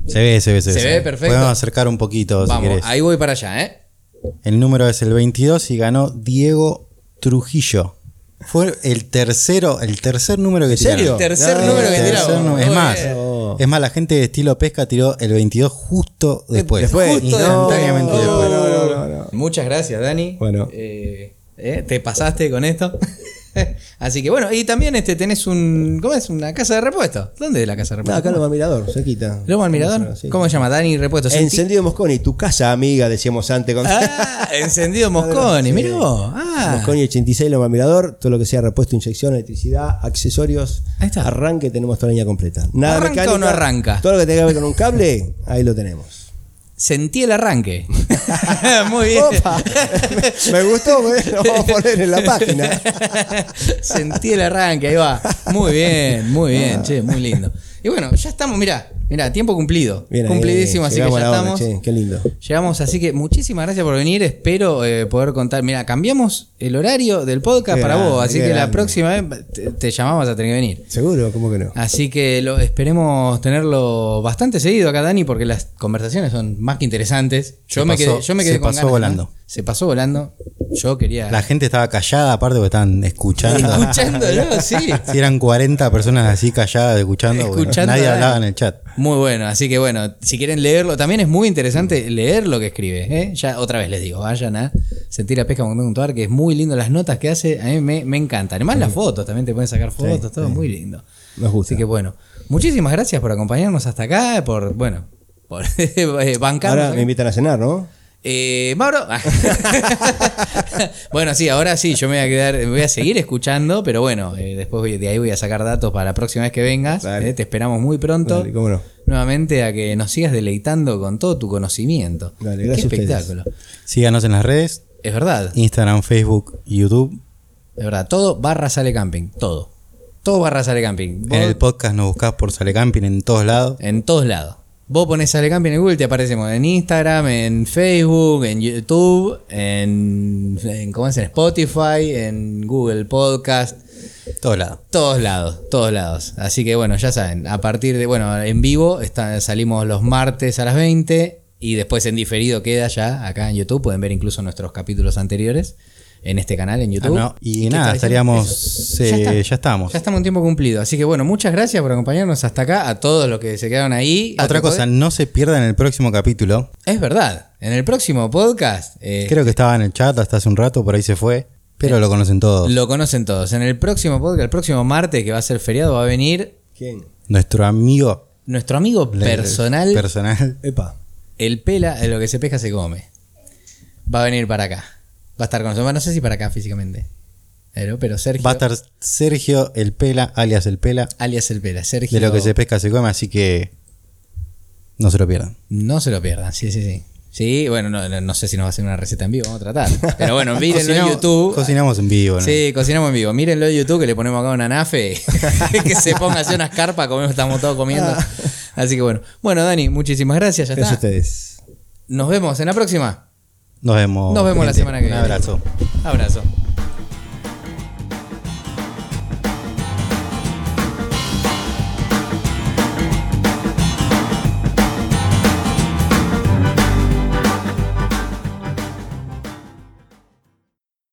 Se ve, se ve, se ve. Se ve, perfecto. Podemos acercar un poquito si Vamos, querés. ahí voy para allá, ¿eh? El número es el 22 y ganó Diego Trujillo. Fue el tercero, el tercer número que ¿En serio? tiraron. Tercer No, número que nu- Es más. No. es más, la gente de estilo pesca tiró el 22 justo después. Después. Justo instantáneamente después. después. No, no, no, no. Muchas gracias, Dani. Bueno. Eh, eh, te pasaste con esto. Así que bueno, y también este tenés un. ¿Cómo es? Una casa de repuesto. ¿Dónde es la casa de No, repuesto? acá en Loma Mirador, cerquita. ¿Loma al Mirador? Sí. ¿Cómo se llama? Dani Repuesto. Encendido Mosconi, tu casa amiga, decíamos antes. Con... Ah, encendido Mosconi, Sí. mirá vos. Ah, Mosconi 86 Loma Mirador, todo lo que sea repuesto, inyección, electricidad, accesorios. Ahí está. Arranque, tenemos toda la línea completa. Nada ¿Arranca mecánica, o no arranca? Todo lo que tenga que ver con un cable, ahí lo tenemos. Sentí el arranque. Muy bien. Opa, me gustó, me- lo vamos a poner en la página. Sentí el arranque, ahí va. Muy bien, muy bien, che, muy lindo. Y bueno, ya estamos, mirá, mirá, tiempo cumplido. Bien Cumplidísimo, así que ya hora, estamos. che, qué lindo. Llegamos, así que muchísimas gracias por venir. Espero eh, poder contar. Mira, cambiamos el horario del podcast Qué para vos, así que la próxima vez te, te llamamos a tener que venir. ¿Seguro? ¿Cómo que no? Así que lo, esperemos tenerlo bastante seguido acá, Dani, porque las conversaciones son más que interesantes. Yo Se me pasó- quedé, yo me quedé se con pasó ganas, ¿no? volando. Se pasó volando. Yo quería. La gente estaba callada, aparte porque estaban escuchando. Escuchándolo, sí. Si eran 40 personas así calladas escuchando, Escuchando nadie hablaba en el chat. Muy bueno, así que bueno, si quieren leerlo, también es muy interesante leer lo que escribe. ¿eh? Ya otra vez les digo, vayan a sentirapesca.com.ar, que es muy lindo las notas que hace, a mí me, me encantan. Además las fotos, también te pueden sacar fotos, todo muy lindo. Nos gusta. Así que bueno, muchísimas gracias por acompañarnos hasta acá, por, bueno, por eh, bancarnos. Ahora me invitan a cenar, ¿no? Eh, Mauro. bueno, sí, ahora sí, yo me voy a quedar, me voy a seguir escuchando, pero bueno, eh, después voy- de ahí voy a sacar datos para la próxima vez que vengas. Eh, te esperamos muy pronto. Cómo no. Nuevamente a que nos sigas deleitando con todo tu conocimiento. Dale, gracias Qué espectáculo. Síganos en las redes, Es verdad, Instagram, Facebook, YouTube. es verdad. Todo barra sale camping. Todo. Todo barra sale camping. Vos- En el podcast nos buscás por Sale Camping en todos lados. En todos lados. Vos pones Sale Camping en Google, te aparecemos en Instagram, en Facebook, en YouTube, en, en, ¿cómo es? en Spotify, en Google Podcast. Todos lados. Todos lados, todos lados. Así que bueno, ya saben, a partir de, bueno, en vivo está- salimos los martes a las 20 y después en diferido queda ya acá en YouTube. Pueden ver incluso nuestros capítulos anteriores en este canal en YouTube. Ah, no, y ¿Qué nada, estaríamos. Eh, está. ya estamos. Ya estamos en tiempo cumplido. Así que bueno, muchas gracias por acompañarnos hasta acá, a todos los que se quedaron ahí. Otra cosa, no se pierdan el próximo capítulo. Es verdad, en el próximo podcast eh, Creo que estaba en el chat hasta hace un rato, por ahí se fue. Pero lo conocen todos. lo conocen todos. En el próximo podcast, el próximo martes que va a ser feriado, va a venir ¿Quién? Nuestro amigo nuestro amigo personal. personal. Epa. El pela, de lo que se pesca se come. Va a venir para acá. Va a estar con nosotros. No sé si para acá físicamente. Pero, pero Sergio. Va a estar Sergio el Pela, alias el Pela, Alias el pela. Sergio. de lo que se pesca se come, así que no se lo pierdan. No se lo pierdan. Sí, sí, sí. Sí, bueno, no, no- no sé si nos va a hacer una receta en vivo. Vamos a tratar. Pero bueno, mírenlo en YouTube. Cocinamos en vivo, ¿no? Sí, cocinamos en vivo. Mírenlo en YouTube que le ponemos acá una nafe. que se ponga así unas carpas, comemos, estamos todos comiendo. Así que bueno. Bueno, Dani, muchísimas gracias. Ya Gracias a ustedes. Nos vemos en la próxima. Nos vemos. Nos vemos la semana que Un viene. abrazo. Abrazo.